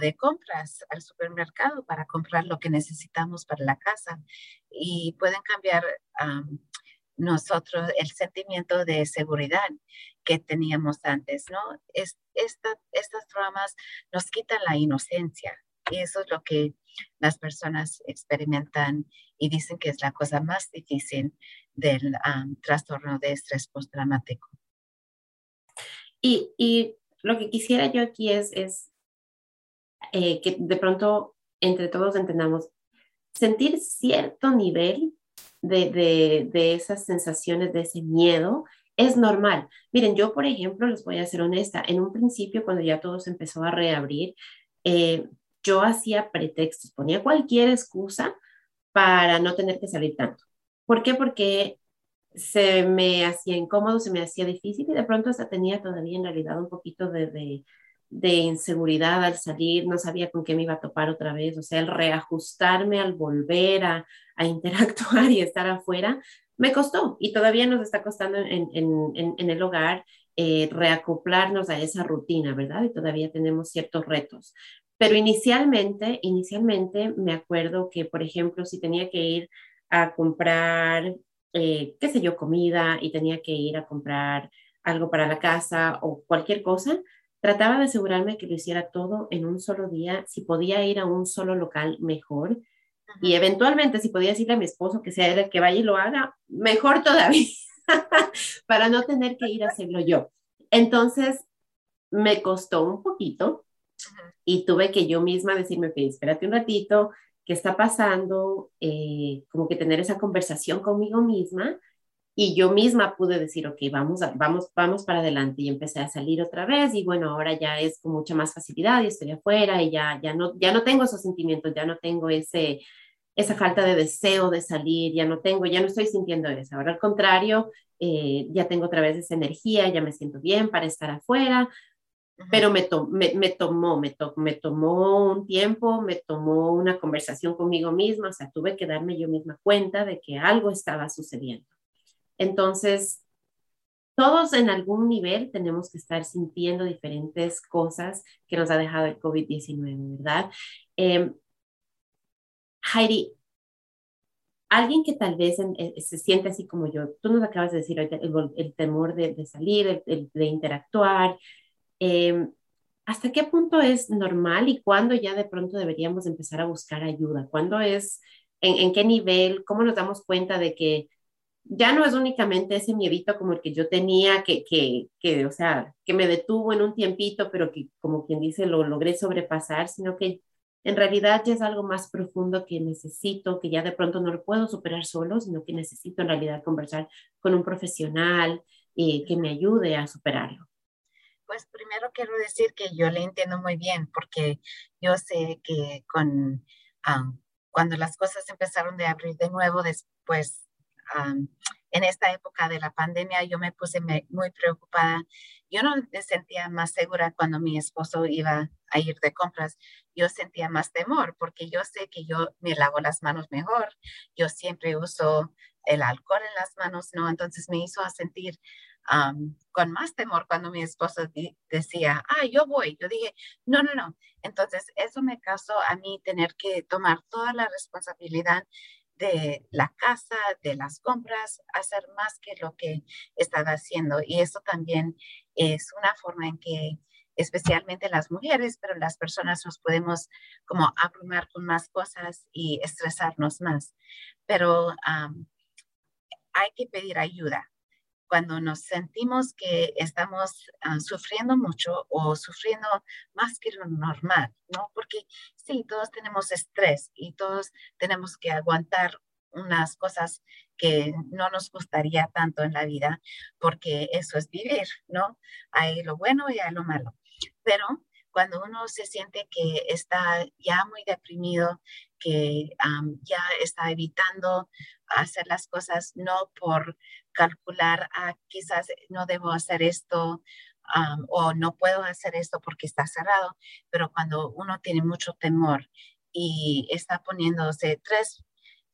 de compras al supermercado para comprar lo que necesitamos para la casa y pueden cambiar nosotros el sentimiento de seguridad que teníamos antes, ¿no? Es, estas dramas nos quitan la inocencia y eso es lo que las personas experimentan y dicen que es la cosa más difícil del trastorno de estrés postraumático. Y, y, lo que quisiera yo aquí es eh, que de pronto entre todos entendamos, sentir cierto nivel de, de, de, esas sensaciones, de ese miedo, es normal. Miren, yo, por ejemplo, les voy a ser honesta, en un principio, cuando ya todo se empezó a reabrir, eh, yo hacía pretextos, ponía cualquier excusa para no tener que salir tanto. ¿Por qué? Porque se me hacía incómodo, se me hacía difícil y de pronto hasta tenía todavía en realidad un poquito de, de inseguridad al salir, no sabía con qué me iba a topar otra vez, o sea, el reajustarme al volver a, a interactuar y estar afuera, me costó y todavía nos está costando en, en, en el hogar eh, reacoplarnos a esa rutina, ¿verdad? Y todavía tenemos ciertos retos. Pero inicialmente, inicialmente me acuerdo que, por ejemplo, si tenía que ir a comprar, eh, qué sé yo, comida y tenía que ir a comprar algo para la casa o cualquier cosa, trataba de asegurarme que lo hiciera todo en un solo día. Si podía ir a un solo local, mejor. Y eventualmente, si podía decirle a mi esposo que sea él el que vaya y lo haga, mejor todavía, para no tener que ir a hacerlo yo. Entonces, me costó un poquito y tuve que yo misma decirme, ok, espérate un ratito, ¿qué está pasando? Eh, como que tener esa conversación conmigo misma y yo misma pude decir, ok, vamos, vamos, vamos para adelante y empecé a salir otra vez y bueno, ahora ya es con mucha más facilidad y estoy afuera y ya, ya, no, ya no tengo esos sentimientos, ya no tengo ese, esa falta de deseo de salir, ya no tengo, ya no estoy sintiendo eso. Ahora al contrario, eh, ya tengo otra vez esa energía, ya me siento bien para estar afuera, pero me, me, me, tomó, me, me tomó un tiempo, me tomó una conversación conmigo misma, o sea, tuve que darme yo misma cuenta de que algo estaba sucediendo. Entonces, todos en algún nivel tenemos que estar sintiendo diferentes cosas que nos ha dejado el COVID-19, ¿verdad? Eh, Heidi, alguien que tal vez eh, se siente así como yo, tú nos acabas de decir el, temor de, salir, el, de interactuar, em, ¿hasta qué punto es normal y cuándo ya de pronto deberíamos empezar a buscar ayuda? ¿Cuándo es, en, qué nivel, cómo nos damos cuenta de que ya no es únicamente ese miedito como el que yo tenía, que, que, que, o sea, que me detuvo en un tiempito, pero que como quien dice lo logré sobrepasar, sino que en realidad ya es algo más profundo que necesito, que ya de pronto no lo puedo superar solo, sino que necesito en realidad conversar con un profesional eh, que me ayude a superarlo. Pues primero quiero decir que yo le entiendo muy bien, porque yo sé que con, cuando las cosas empezaron de abrir de nuevo después, en esta época de la pandemia, yo me puse muy preocupada. Yo no me sentía más segura cuando mi esposo iba a ir de compras. Yo sentía más temor porque yo sé que yo me lavo las manos mejor. Yo siempre uso el alcohol en las manos, ¿no? Entonces me hizo sentir con más temor cuando mi esposo decía, ah, yo voy. Yo dije, no, no, no. Entonces eso me causó a mí tener que tomar toda la responsabilidad de la casa, de las compras, hacer más que lo que estaba haciendo. Y eso también es una forma en que especialmente las mujeres, pero las personas nos podemos como abrumar con más cosas y estresarnos más. Pero hay que pedir ayuda cuando nos sentimos que estamos ah, sufriendo mucho o sufriendo más que lo normal, ¿no? Porque sí, todos tenemos estrés y todos tenemos que aguantar unas cosas que no nos gustaría tanto en la vida, porque eso es vivir, ¿no? Hay lo bueno y hay lo malo. Pero cuando uno se siente que está ya muy deprimido, que ya está evitando hacer las cosas no por calcular, ah, quizás no debo hacer esto o no puedo hacer esto porque está cerrado, pero cuando uno tiene mucho temor y está poniéndose tres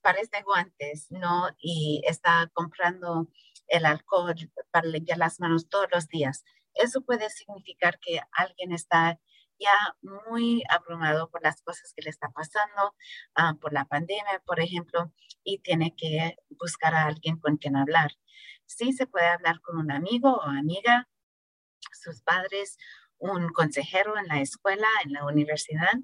pares de guantes, ¿no? Y está comprando el alcohol para limpiar las manos todos los días. Eso puede significar que alguien está muy abrumado por las cosas que le está pasando, ah, por la pandemia, por ejemplo, y tiene que buscar a alguien con quien hablar. Sí se puede hablar con un amigo o amiga, sus padres, un consejero en la escuela, en la universidad,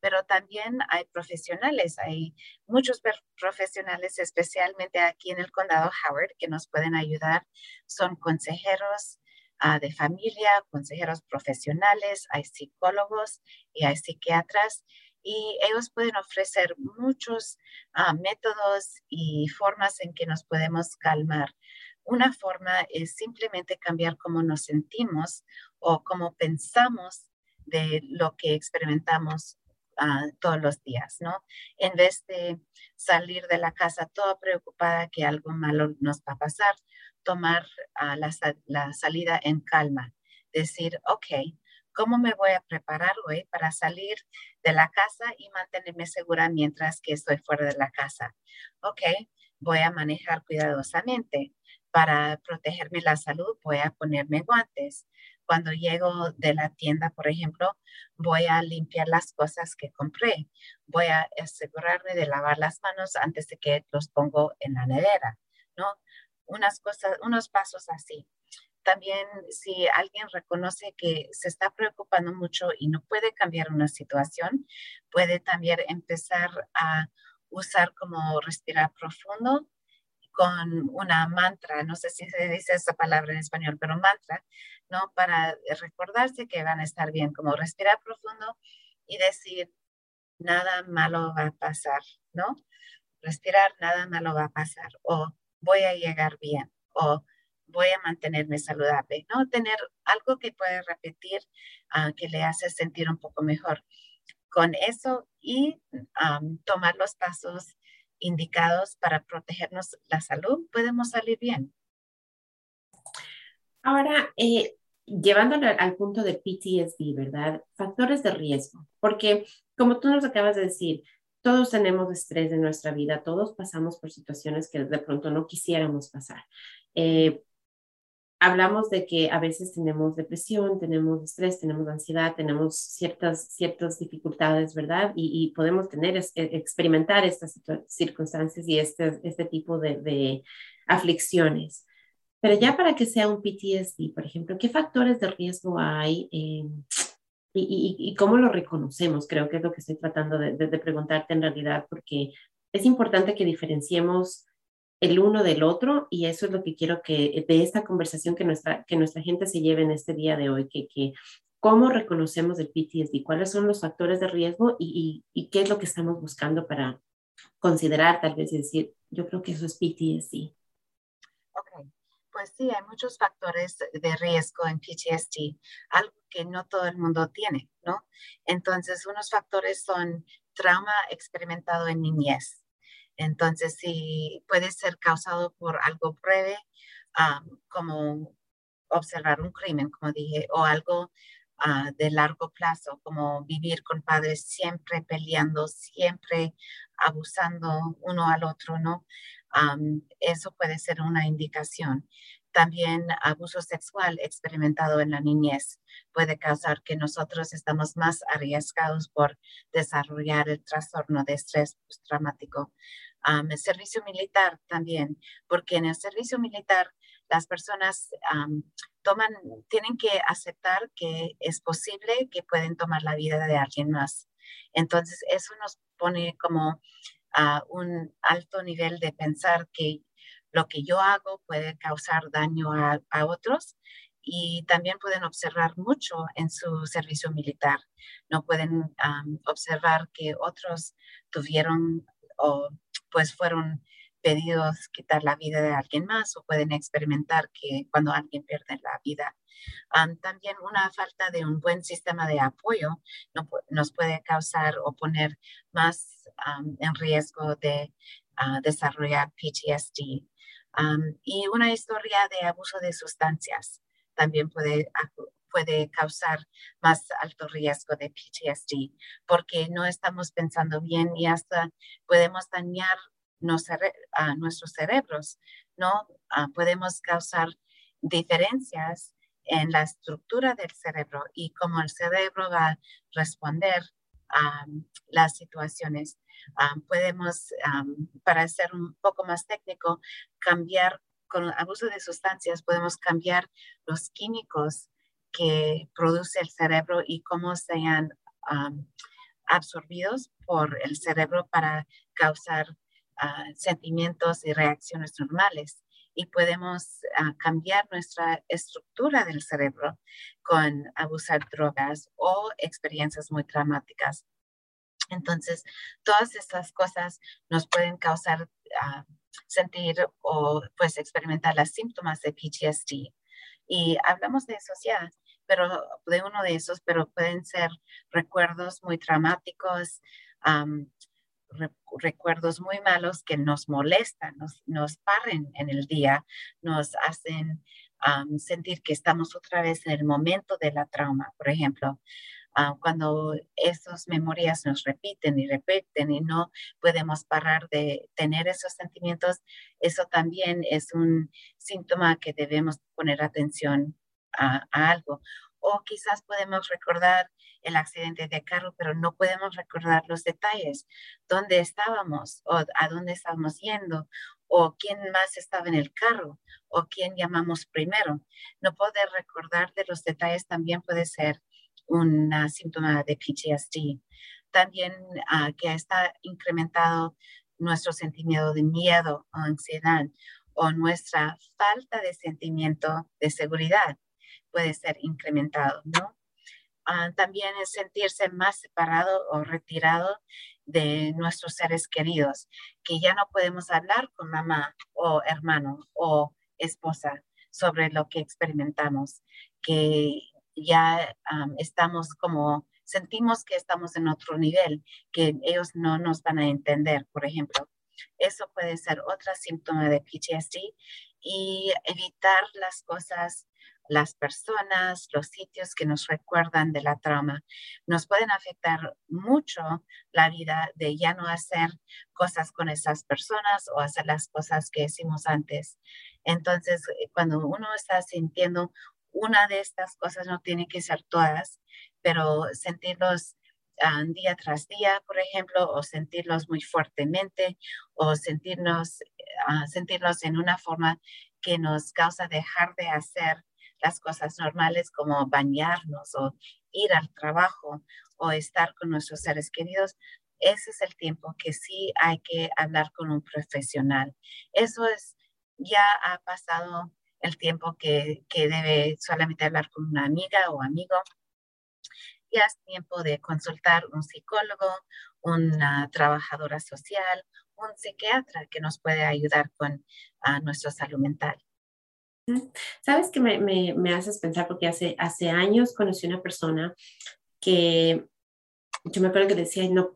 pero también hay profesionales, hay muchos profesionales, especialmente aquí en el condado Howard, que nos pueden ayudar. Son consejeros ah, de familia, consejeros profesionales, hay psicólogos y hay psiquiatras y ellos pueden ofrecer muchos ah, métodos y formas en que nos podemos calmar. Una forma es simplemente cambiar cómo nos sentimos o cómo pensamos de lo que experimentamos Ah, todos los días, ¿no? En vez de salir de la casa toda preocupada que algo malo nos va a pasar, tomar ah, la, la, salida en calma, decir, ok, ¿Cómo me voy a preparar hoy para salir de la casa y mantenerme segura mientras que estoy fuera de la casa? Ok, voy a manejar cuidadosamente. Para protegerme la salud, voy a ponerme guantes. Cuando llego de la tienda, por ejemplo, voy a limpiar las cosas que compré. Voy a asegurarme de lavar las manos antes de que los pongo en la nevera, ¿no? Unas cosas, unos pasos así también si alguien reconoce que se está preocupando mucho y no puede cambiar una situación, puede también empezar a usar como respirar profundo con una mantra, no sé si se dice esa palabra en español, pero mantra, ¿no? Para recordarse que van a estar bien, como respirar profundo y decir, nada malo va a pasar, ¿no? Respirar, nada malo va a pasar, o voy a llegar bien, o voy a mantenerme saludable, ¿no? Tener algo que puede repetir ah, que le hace sentir un poco mejor. Con eso y tomar los pasos indicados para protegernos la salud, podemos salir bien. Ahora, eh, llevándolo al punto de PTSD, ¿verdad? Factores de riesgo, porque como tú nos acabas de decir, todos tenemos estrés en nuestra vida, todos pasamos por situaciones que de pronto no quisiéramos pasar. Eh, hablamos de que a veces tenemos depresión, tenemos estrés, tenemos ansiedad, tenemos ciertas, ciertas dificultades, ¿verdad? Y, podemos tener, e, experimentar estas circunstancias y este, este tipo de, de, aflicciones. Pero ya para que sea un PTSD, por ejemplo, ¿qué factores de riesgo hay? Eh, y, y, cómo lo reconocemos? Creo que es lo que estoy tratando de, de preguntarte en realidad, porque es importante que diferenciemos el uno del otro y eso es lo que quiero que de esta conversación que nuestra, que nuestra gente se lleve en este día de hoy, que, que cómo reconocemos el PTSD, cuáles son los factores de riesgo y, y, qué es lo que estamos buscando para considerar tal vez y decir, yo creo que eso es PTSD. Ok, pues sí, hay muchos factores de riesgo en PTSD, algo que no todo el mundo tiene, ¿no? Entonces, unos factores son trauma experimentado en niñez, entonces, sí, puede ser causado por algo breve, como observar un crimen, como dije, o algo ah, de largo plazo, como vivir con padres siempre peleando, siempre abusando uno al otro, ¿no? eso puede ser una indicación. También abuso sexual experimentado en la niñez puede causar que nosotros estamos más arriesgados por desarrollar el trastorno de estrés postraumático. El servicio militar también, porque en el servicio militar las personas toman, tienen que aceptar que es posible que pueden tomar la vida de alguien más. Entonces, eso nos pone como a un alto nivel de pensar que lo que yo hago puede causar daño a, otros y también pueden observar mucho en su servicio militar. No pueden observar que otros tuvieron o pues fueron pedidos quitar la vida de alguien más o pueden experimentar que cuando alguien pierde la vida. también una falta de un buen sistema de apoyo nos puede causar o poner más en riesgo de ah, desarrollar PTSD y una historia de abuso de sustancias también puede, puede causar más alto riesgo de PTSD porque no estamos pensando bien y hasta podemos dañar nuestros cerebros, ¿no? Ah, podemos causar diferencias en la estructura del cerebro y cómo el cerebro va a responder a las situaciones podemos, para ser un poco más técnico, cambiar con abuso de sustancias, podemos cambiar los químicos que produce el cerebro y cómo sean absorbidos por el cerebro para causar ah, sentimientos y reacciones normales. Y podemos ah, cambiar nuestra estructura del cerebro con abusar drogas o experiencias muy traumáticas entonces, todas estas cosas nos pueden causar ah, sentir o pues experimentar los síntomas de PTSD. Y hablamos de esos ya, pero de uno de esos, pero pueden ser recuerdos muy traumáticos, recuerdos muy malos que nos molestan, nos, nos parren en el día, nos hacen sentir que estamos otra vez en el momento de la trauma, por ejemplo. Ah, cuando esas memorias nos repiten y repiten y no podemos parar de tener esos sentimientos, eso también es un síntoma que debemos poner atención a, a algo. O quizás podemos recordar el accidente de carro, pero no podemos recordar los detalles, dónde estábamos o a dónde estábamos yendo o quién más estaba en el carro o quién llamamos primero. No poder recordar de los detalles también puede ser un síntoma de PTSD. También uh, que está incrementado nuestro sentimiento de miedo o ansiedad o nuestra falta de sentimiento de seguridad puede ser incrementado, ¿no? Ah, también es sentirse más separado o retirado de nuestros seres queridos, que ya no podemos hablar con mamá o hermano o esposa sobre lo que experimentamos, que ya estamos como, sentimos que estamos en otro nivel, que ellos no nos van a entender, por ejemplo. Eso puede ser otro síntoma de PTSD y evitar las cosas las personas, los sitios que nos recuerdan de la trauma, nos pueden afectar mucho la vida de ya no hacer cosas con esas personas o hacer las cosas que hicimos antes. Entonces, eh, cuando uno está sintiendo una de estas cosas, no tiene que ser todas, pero sentirlos ah, día tras día, por ejemplo, o sentirlos muy fuertemente, o sentirnos, uh, sentirlos en una forma que nos causa dejar de hacer las cosas normales como bañarnos o ir al trabajo o estar con nuestros seres queridos, ese es el tiempo que sí hay que hablar con un profesional. Eso es, ya ha pasado el tiempo que, que debe solamente hablar con una amiga o amigo. Ya es tiempo de consultar un psicólogo, una trabajadora social, un psiquiatra que nos puede ayudar con uh, nuestra salud mental. Sabes que me, me, me, haces pensar porque hace, hace años conocí una persona que yo me acuerdo que decía, no,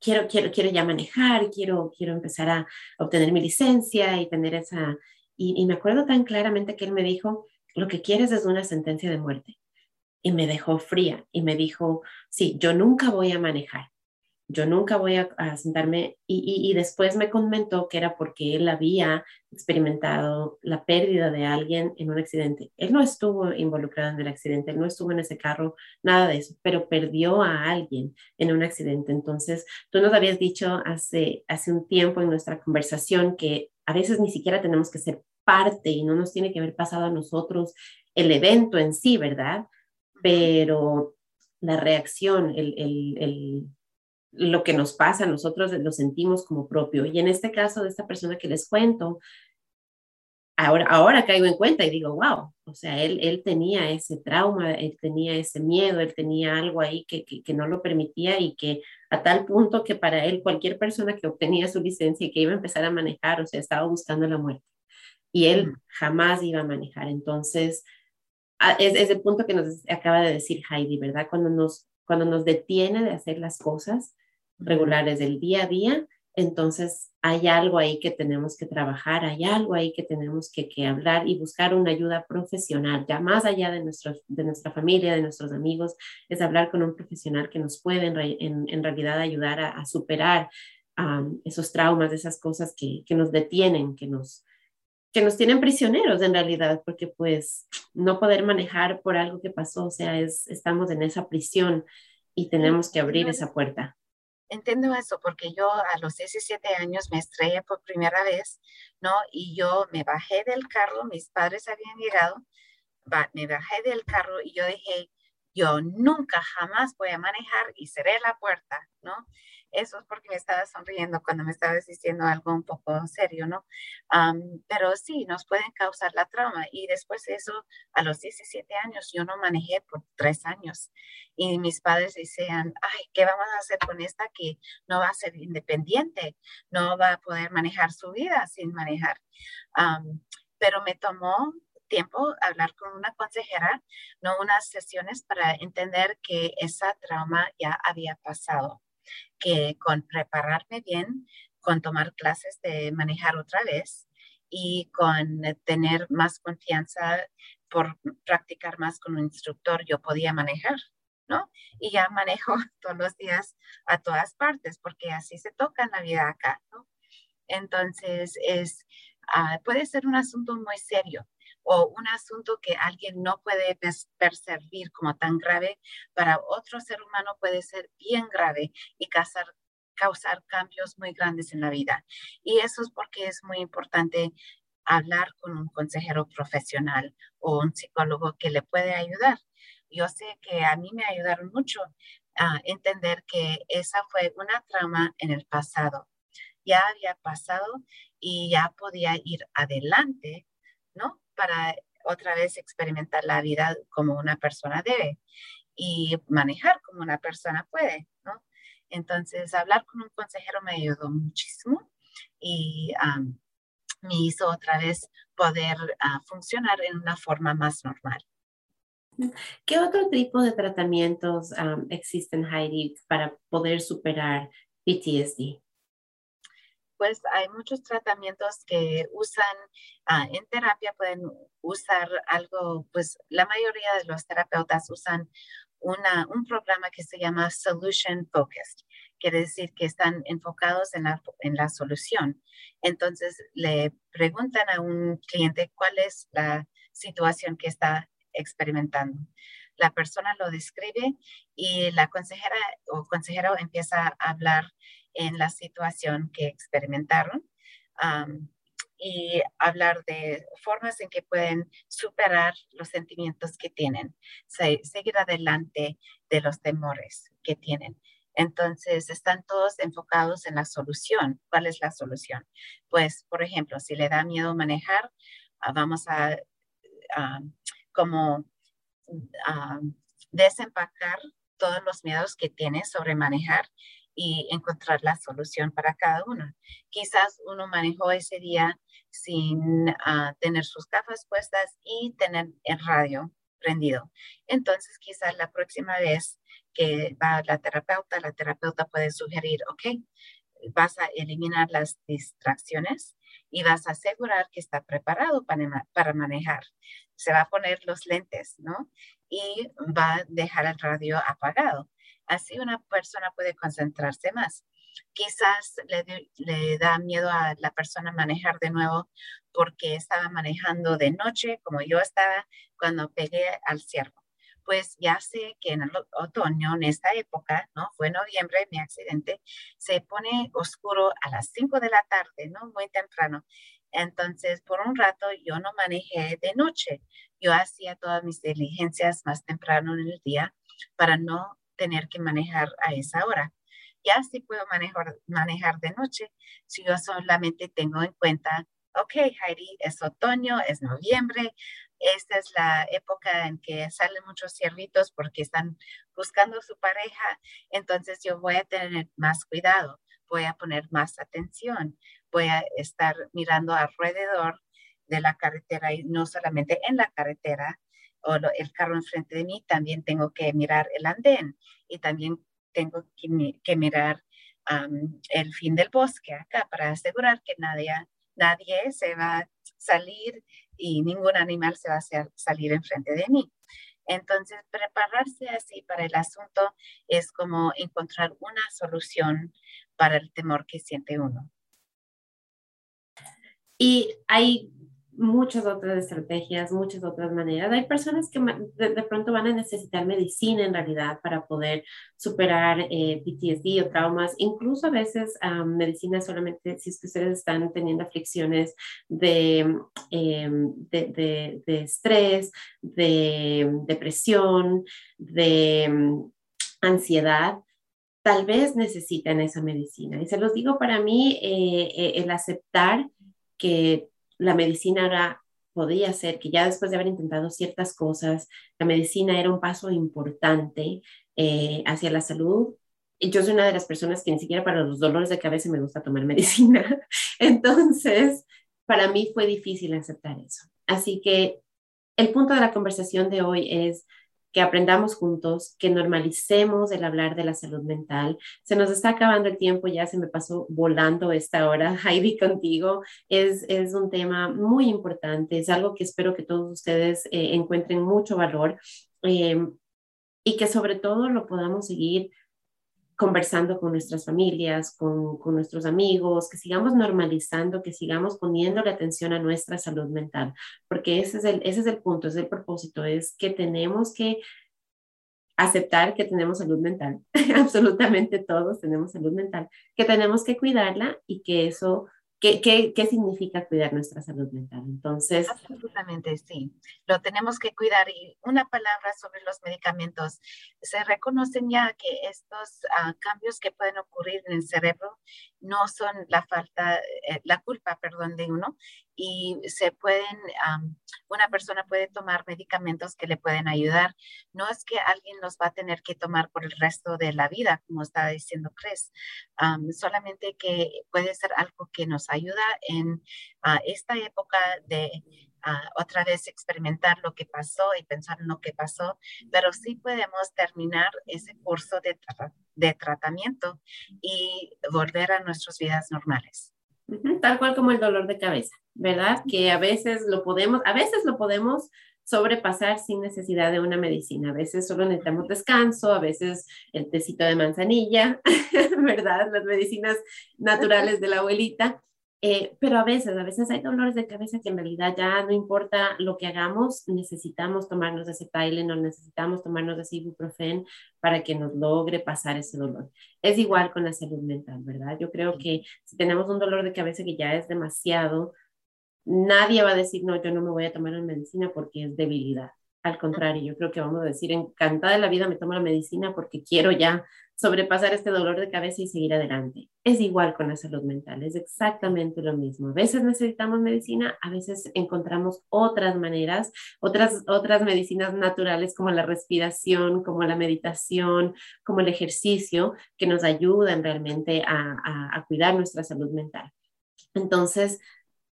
quiero, quiero, quiero ya manejar, quiero, quiero empezar a obtener mi licencia y tener esa... Y, y me acuerdo tan claramente que él me dijo, lo que quieres es una sentencia de muerte. Y me dejó fría y me dijo, sí, yo nunca voy a manejar yo nunca voy a, sentarme y, después me comentó que era porque él había experimentado la pérdida de alguien en un accidente. Él no estuvo involucrado en el accidente, él no estuvo en ese carro, nada de eso, pero perdió a alguien en un accidente. Entonces, tú nos habías dicho hace, hace un tiempo en nuestra conversación que a veces ni siquiera tenemos que ser parte y no nos tiene que haber pasado a nosotros el evento en sí, ¿verdad? Pero la reacción, el, el, el lo que nos pasa, nosotros lo sentimos como propio. Y en este caso de esta persona que les cuento, ahora, ahora caigo en cuenta y digo, wow, o sea, él, él tenía ese trauma, él tenía ese miedo, él tenía algo ahí que, que, no lo permitía y que a tal punto que para él cualquier persona que obtenía su licencia y que iba a empezar a manejar, o sea, estaba buscando la muerte. Y él jamás iba a manejar. Entonces, es, es el punto que nos acaba de decir Heidi, ¿verdad? Cuando nos, cuando nos detiene de hacer las cosas, regulares del día a día, entonces hay algo ahí que tenemos que trabajar, hay algo ahí que tenemos que, que hablar y buscar una ayuda profesional, ya más allá de, nuestros, de nuestra familia, de nuestros amigos, es hablar con un profesional que nos puede en, en, realidad ayudar a, superar esos traumas, esas cosas que, que nos detienen, que nos, que nos tienen prisioneros en realidad, porque pues no poder manejar por algo que pasó, o sea, es, estamos en esa prisión y tenemos que abrir esa puerta entiendo eso porque yo a los 17 años me estrellé por primera vez, ¿no? Y yo me bajé del carro, mis padres habían llegado, me bajé del carro y yo dije, yo nunca jamás voy a manejar y cerré la puerta, ¿no? Eso es porque me estaba sonriendo cuando me estabas diciendo algo un poco serio, ¿no? pero sí, nos pueden causar la trauma. Y después de eso, a los 17 años, yo no manejé por tres años. Y mis padres decían, ay, ¿qué vamos a hacer con esta que no va a ser independiente? No va a poder manejar su vida sin manejar. pero me tomó tiempo hablar con una consejera, no unas sesiones para entender que esa trauma ya había pasado que con prepararme bien, con tomar clases de manejar otra vez y con tener más confianza por practicar más con un instructor, yo podía manejar, ¿no? Y ya manejo todos los días a todas partes, porque así se toca en la vida acá, ¿no? Entonces, es, ah, puede ser un asunto muy serio o un asunto que alguien no puede percibir como tan grave, para otro ser humano puede ser bien grave y causar, causar cambios muy grandes en la vida. Y eso es porque es muy importante hablar con un consejero profesional o un psicólogo que le puede ayudar. Yo sé que a mí me ayudaron mucho a entender que esa fue una trauma en el pasado. Ya había pasado y ya podía ir adelante, ¿no? Para otra vez experimentar la vida como una persona debe y manejar como una persona puede, ¿no? Entonces, hablar con un consejero me ayudó muchísimo y me hizo otra vez poder ah, funcionar en una forma más normal. ¿Qué otro tipo de tratamientos existen, Heidi, para poder superar PTSD? Pues hay muchos tratamientos que usan ah, en terapia, pueden usar algo, pues la mayoría de los terapeutas usan un programa que se llama Solution Focused. Quiere decir que están enfocados en la, en la solución. Entonces le preguntan a un cliente cuál es la situación que está experimentando. La persona lo describe y la consejera o consejero empieza a hablar en la situación que experimentaron y hablar de formas en que pueden superar los sentimientos que tienen, seguir adelante de los temores que tienen. Entonces, están todos enfocados en la solución. ¿Cuál es la solución? Pues, por ejemplo, si le da miedo manejar, ah, vamos a, como desempacar todos los miedos que tiene sobre manejar y encontrar la solución para cada uno. Quizás uno manejó ese día sin ah, tener sus gafas puestas y tener el radio prendido. Entonces, quizás la próxima vez que va la terapeuta, la terapeuta puede sugerir, ok, vas a eliminar las distracciones y vas a asegurar que está preparado para, para manejar. Se va a poner los lentes, ¿no? Y va a dejar el radio apagado. Así una persona puede concentrarse más. Quizás le, le, da miedo a la persona manejar de nuevo porque estaba manejando de noche, como yo estaba cuando pegué al ciervo pues ya sé que en el otoño, en esta época, ¿no? Fue noviembre mi accidente, se pone oscuro a las 5 de la tarde, ¿no? Muy temprano. Entonces, por un rato yo no manejé de noche. Yo hacía todas mis diligencias más temprano en el día para no tener que manejar a esa hora. Ya sí puedo manejar, manejar de noche si yo solamente tengo en cuenta, ok, Heidi, es otoño, es noviembre, esta es la época en que salen muchos ciervitos porque están buscando su pareja, entonces yo voy a tener más cuidado, voy a poner más atención, voy a estar mirando alrededor de la carretera y no solamente en la carretera o el carro enfrente de mí, también tengo que mirar el andén y también tengo que, mirar el fin del bosque acá para asegurar que nadie, nadie se va salir y ningún animal se va a salir enfrente de mí. Entonces, prepararse así para el asunto es como encontrar una solución para el temor que siente uno. Y hay muchas otras estrategias, muchas otras maneras. Hay personas que de, pronto van a necesitar medicina en realidad para poder superar eh, PTSD o traumas, incluso a veces medicina solamente si es que ustedes están teniendo aflicciones de, em, de, de, estrés, de depresión, de em, ansiedad tal vez necesitan esa medicina. Y se los digo para mí, eh, eh, el aceptar que la medicina era, podía ser que ya después de haber intentado ciertas cosas, la medicina era un paso importante eh, hacia la salud. Yo soy una de las personas que ni siquiera para los dolores de cabeza me gusta tomar medicina. Entonces, para mí fue difícil aceptar eso. Así que el punto de la conversación de hoy es que aprendamos juntos, que normalicemos el hablar de la salud mental. Se nos está acabando el tiempo, ya se me pasó volando esta hora, Heidi, contigo. Es, es un tema muy importante, es algo que espero que todos ustedes eh, encuentren mucho valor eh, y que sobre todo lo podamos seguir conversando con nuestras familias, con, nuestros amigos, que sigamos normalizando, que sigamos poniendo la atención a nuestra salud mental, porque ese es el, ese es el punto, es el propósito, es que tenemos que aceptar que tenemos salud mental, absolutamente todos tenemos salud mental, que tenemos que cuidarla y que eso ¿Qué, significa cuidar nuestra salud mental? Entonces. Absolutamente, sí. Lo tenemos que cuidar. Y una palabra sobre los medicamentos. Se reconocen ya que estos uh, cambios que pueden ocurrir en el cerebro no son la falta, eh, la culpa, perdón, de uno. Y se pueden, um, una persona puede tomar medicamentos que le pueden ayudar. No es que alguien los va a tener que tomar por el resto de la vida, como estaba diciendo Chris. Um, solamente que puede ser algo que nos ayuda en esta época de otra vez experimentar lo que pasó y pensar en lo que pasó, pero sí podemos terminar ese curso de, de tratamiento y volver a nuestras vidas normales. Tal cual como el dolor de cabeza, ¿verdad? Que a veces lo podemos, a veces lo podemos sobrepasar sin necesidad de una medicina. A veces solo necesitamos descanso, a veces el tecito de manzanilla, ¿verdad? Las medicinas naturales de la abuelita. Eh, pero a veces, a veces hay dolores de cabeza que en realidad ya no importa lo que hagamos, necesitamos tomarnos ese Tylenol, necesitamos tomarnos ese ibuprofen para que nos logre pasar ese dolor. Es igual con la salud mental, ¿verdad? Yo creo que si tenemos un dolor de cabeza que ya es demasiado, nadie va a decir, no, yo no me voy a tomar la medicina porque es debilidad. Al contrario, yo creo que vamos a decir, encantada de la vida me tomo la medicina porque quiero ya sobrepasar este dolor de cabeza y seguir adelante. Es igual con la salud mental, es exactamente lo mismo. A veces necesitamos medicina, a veces encontramos otras maneras, otras, otras medicinas naturales como la respiración, como la meditación, como el ejercicio, que nos ayudan realmente a, a, a cuidar nuestra salud mental. Entonces,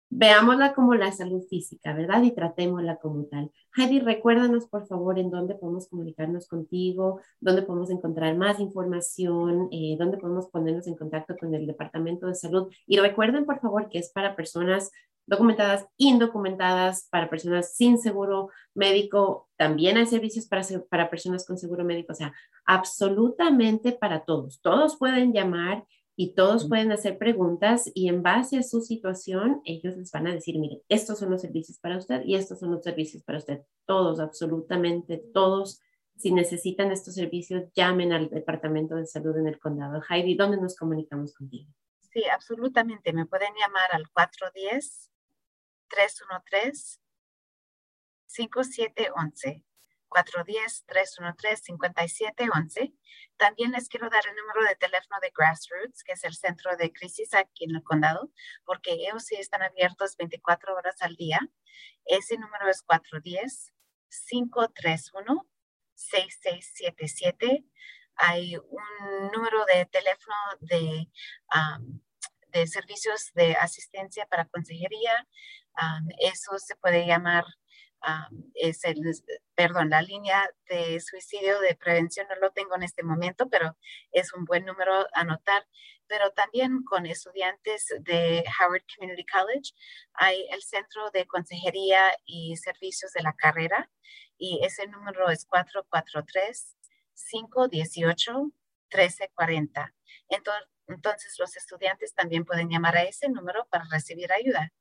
veámosla como la salud física, ¿verdad? Y tratémosla como tal. Heidi, recuérdanos por favor en dónde podemos comunicarnos contigo, dónde podemos encontrar más información, eh, dónde podemos ponernos en contacto con el Departamento de Salud. Y recuerden por favor que es para personas documentadas, indocumentadas, para personas sin seguro médico. También hay servicios para, para personas con seguro médico, o sea, absolutamente para todos. Todos pueden llamar y todos pueden hacer preguntas y en base a su situación ellos les van a decir, mire, estos son los servicios para usted y estos son los servicios para usted. Todos, absolutamente todos. Si necesitan estos servicios, llamen al Departamento de Salud en el condado. Heidi, ¿dónde nos comunicamos contigo? Sí, absolutamente. Me pueden llamar al 410-313-5711. 410-313-5711. También les quiero dar el número de teléfono de Grassroots, que es el centro de crisis aquí en el condado, porque ellos sí están abiertos 24 horas al día. Ese número es 410-531-6677. Hay un número de teléfono de, de servicios de asistencia para consejería. eso se puede llamar es el, perdón, la línea de suicidio de prevención, no lo tengo en este momento, pero es un buen número a anotar. Pero también con estudiantes de Howard Community College hay el Centro de Consejería y Servicios de la Carrera y ese número es 443-518-1340. Entonces, entonces los estudiantes también pueden llamar a ese número para recibir ayuda.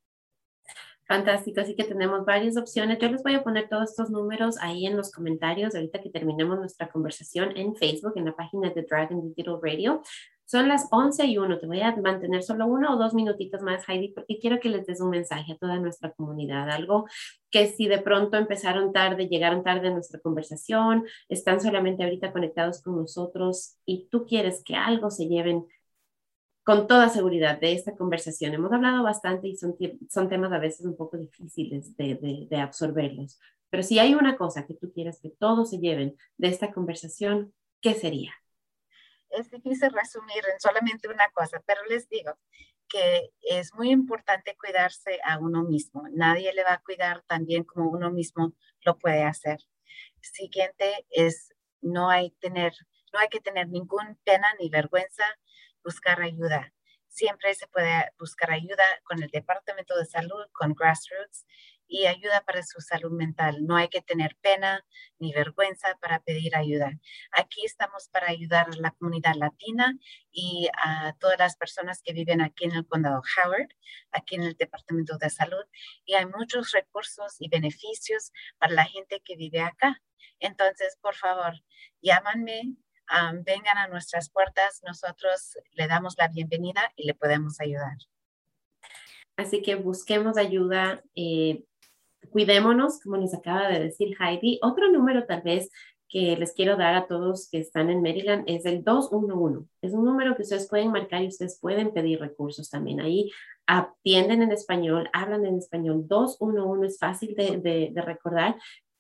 Fantástico, así que tenemos varias opciones. Yo les voy a poner todos estos números ahí en los comentarios ahorita que terminemos nuestra conversación en Facebook, en la página de Dragon Digital Radio. Son las 11 y 1. Te voy a mantener solo uno o dos minutitos más, Heidi, porque quiero que les des un mensaje a toda nuestra comunidad. Algo que si de pronto empezaron tarde, llegaron tarde a nuestra conversación, están solamente ahorita conectados con nosotros y tú quieres que algo se lleven con toda seguridad de esta conversación. Hemos hablado bastante y son, son temas a veces un poco difíciles de, absorberlos, pero si hay una cosa que tú quieras que todos se lleven de esta conversación, ¿qué sería? Es difícil resumir en solamente una cosa, pero les digo que es muy importante cuidarse a uno mismo. Nadie le va a cuidar tan bien como uno mismo lo puede hacer siguiente es no hay, tener, no hay que tener ningún pena ni vergüenza buscar ayuda. Siempre se puede buscar ayuda con el Departamento de Salud, con Grassroots y ayuda para su salud mental. No hay que tener pena ni vergüenza para pedir ayuda. Aquí estamos para ayudar a la comunidad latina y a todas las personas que viven aquí en el condado Howard, aquí en el Departamento de Salud. Y hay muchos recursos y beneficios para la gente que vive acá. Entonces, por favor, llámanme, vengan a nuestras puertas, nosotros le damos la bienvenida y le podemos ayudar. Así que busquemos ayuda, eh, cuidémonos, como nos acaba de decir Heidi. Otro número tal vez que les quiero dar a todos que están en Maryland es el 211. Es un número que ustedes pueden marcar y ustedes pueden pedir recursos también. Ahí atienden en español, hablan en español. 211 es fácil de, de recordar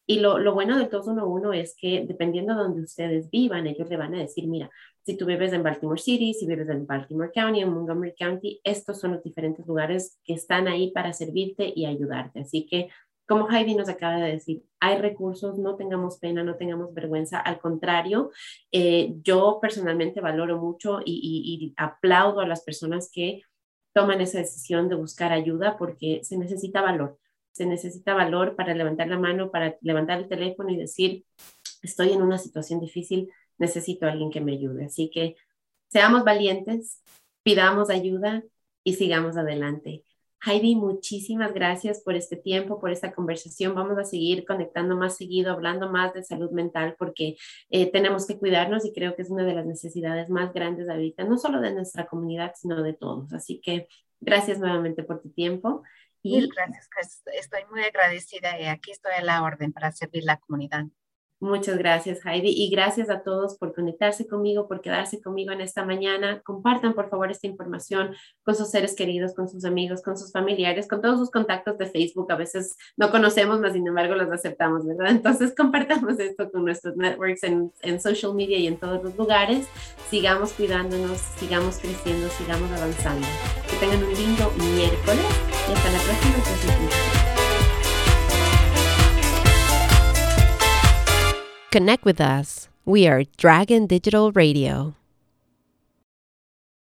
y lo, lo, bueno del 211 es que dependiendo de donde ustedes vivan, ellos le van a decir, mira, si tú vives en Baltimore City, si vives en Baltimore County, en Montgomery County, estos son los diferentes lugares que están ahí para servirte y ayudarte. Así que, como Heidi nos acaba de decir, hay recursos, no tengamos pena, no tengamos vergüenza. Al contrario, eh, yo personalmente valoro mucho y, y aplaudo a las personas que toman esa decisión de buscar ayuda porque se necesita valor se necesita valor para levantar la mano, para levantar el teléfono y decir, estoy en una situación difícil, necesito alguien que me ayude. Así que seamos valientes, pidamos ayuda y sigamos adelante. Heidi, muchísimas gracias por este tiempo, por esta conversación. Vamos a seguir conectando más seguido, hablando más de salud mental, porque eh, tenemos que cuidarnos y creo que es una de las necesidades más grandes ahorita, no solo de nuestra comunidad, sino de todos. Así que gracias nuevamente por tu tiempo Mil gracias, Estoy muy agradecida y aquí estoy a la orden para servir la comunidad. Muchas gracias, Heidi. Y gracias a todos por conectarse conmigo, por quedarse conmigo en esta mañana. Compartan, por favor, esta información con sus seres queridos, con sus amigos, con sus familiares, con todos sus contactos de Facebook. A veces no conocemos, mas sin embargo los aceptamos, ¿verdad? Entonces, compartamos esto con nuestros networks en, en social media y en todos los lugares. Sigamos cuidándonos, sigamos creciendo, sigamos avanzando. Que tengan un lindo miércoles hasta la próxima. Connect with us. We are Dragon Digital Radio.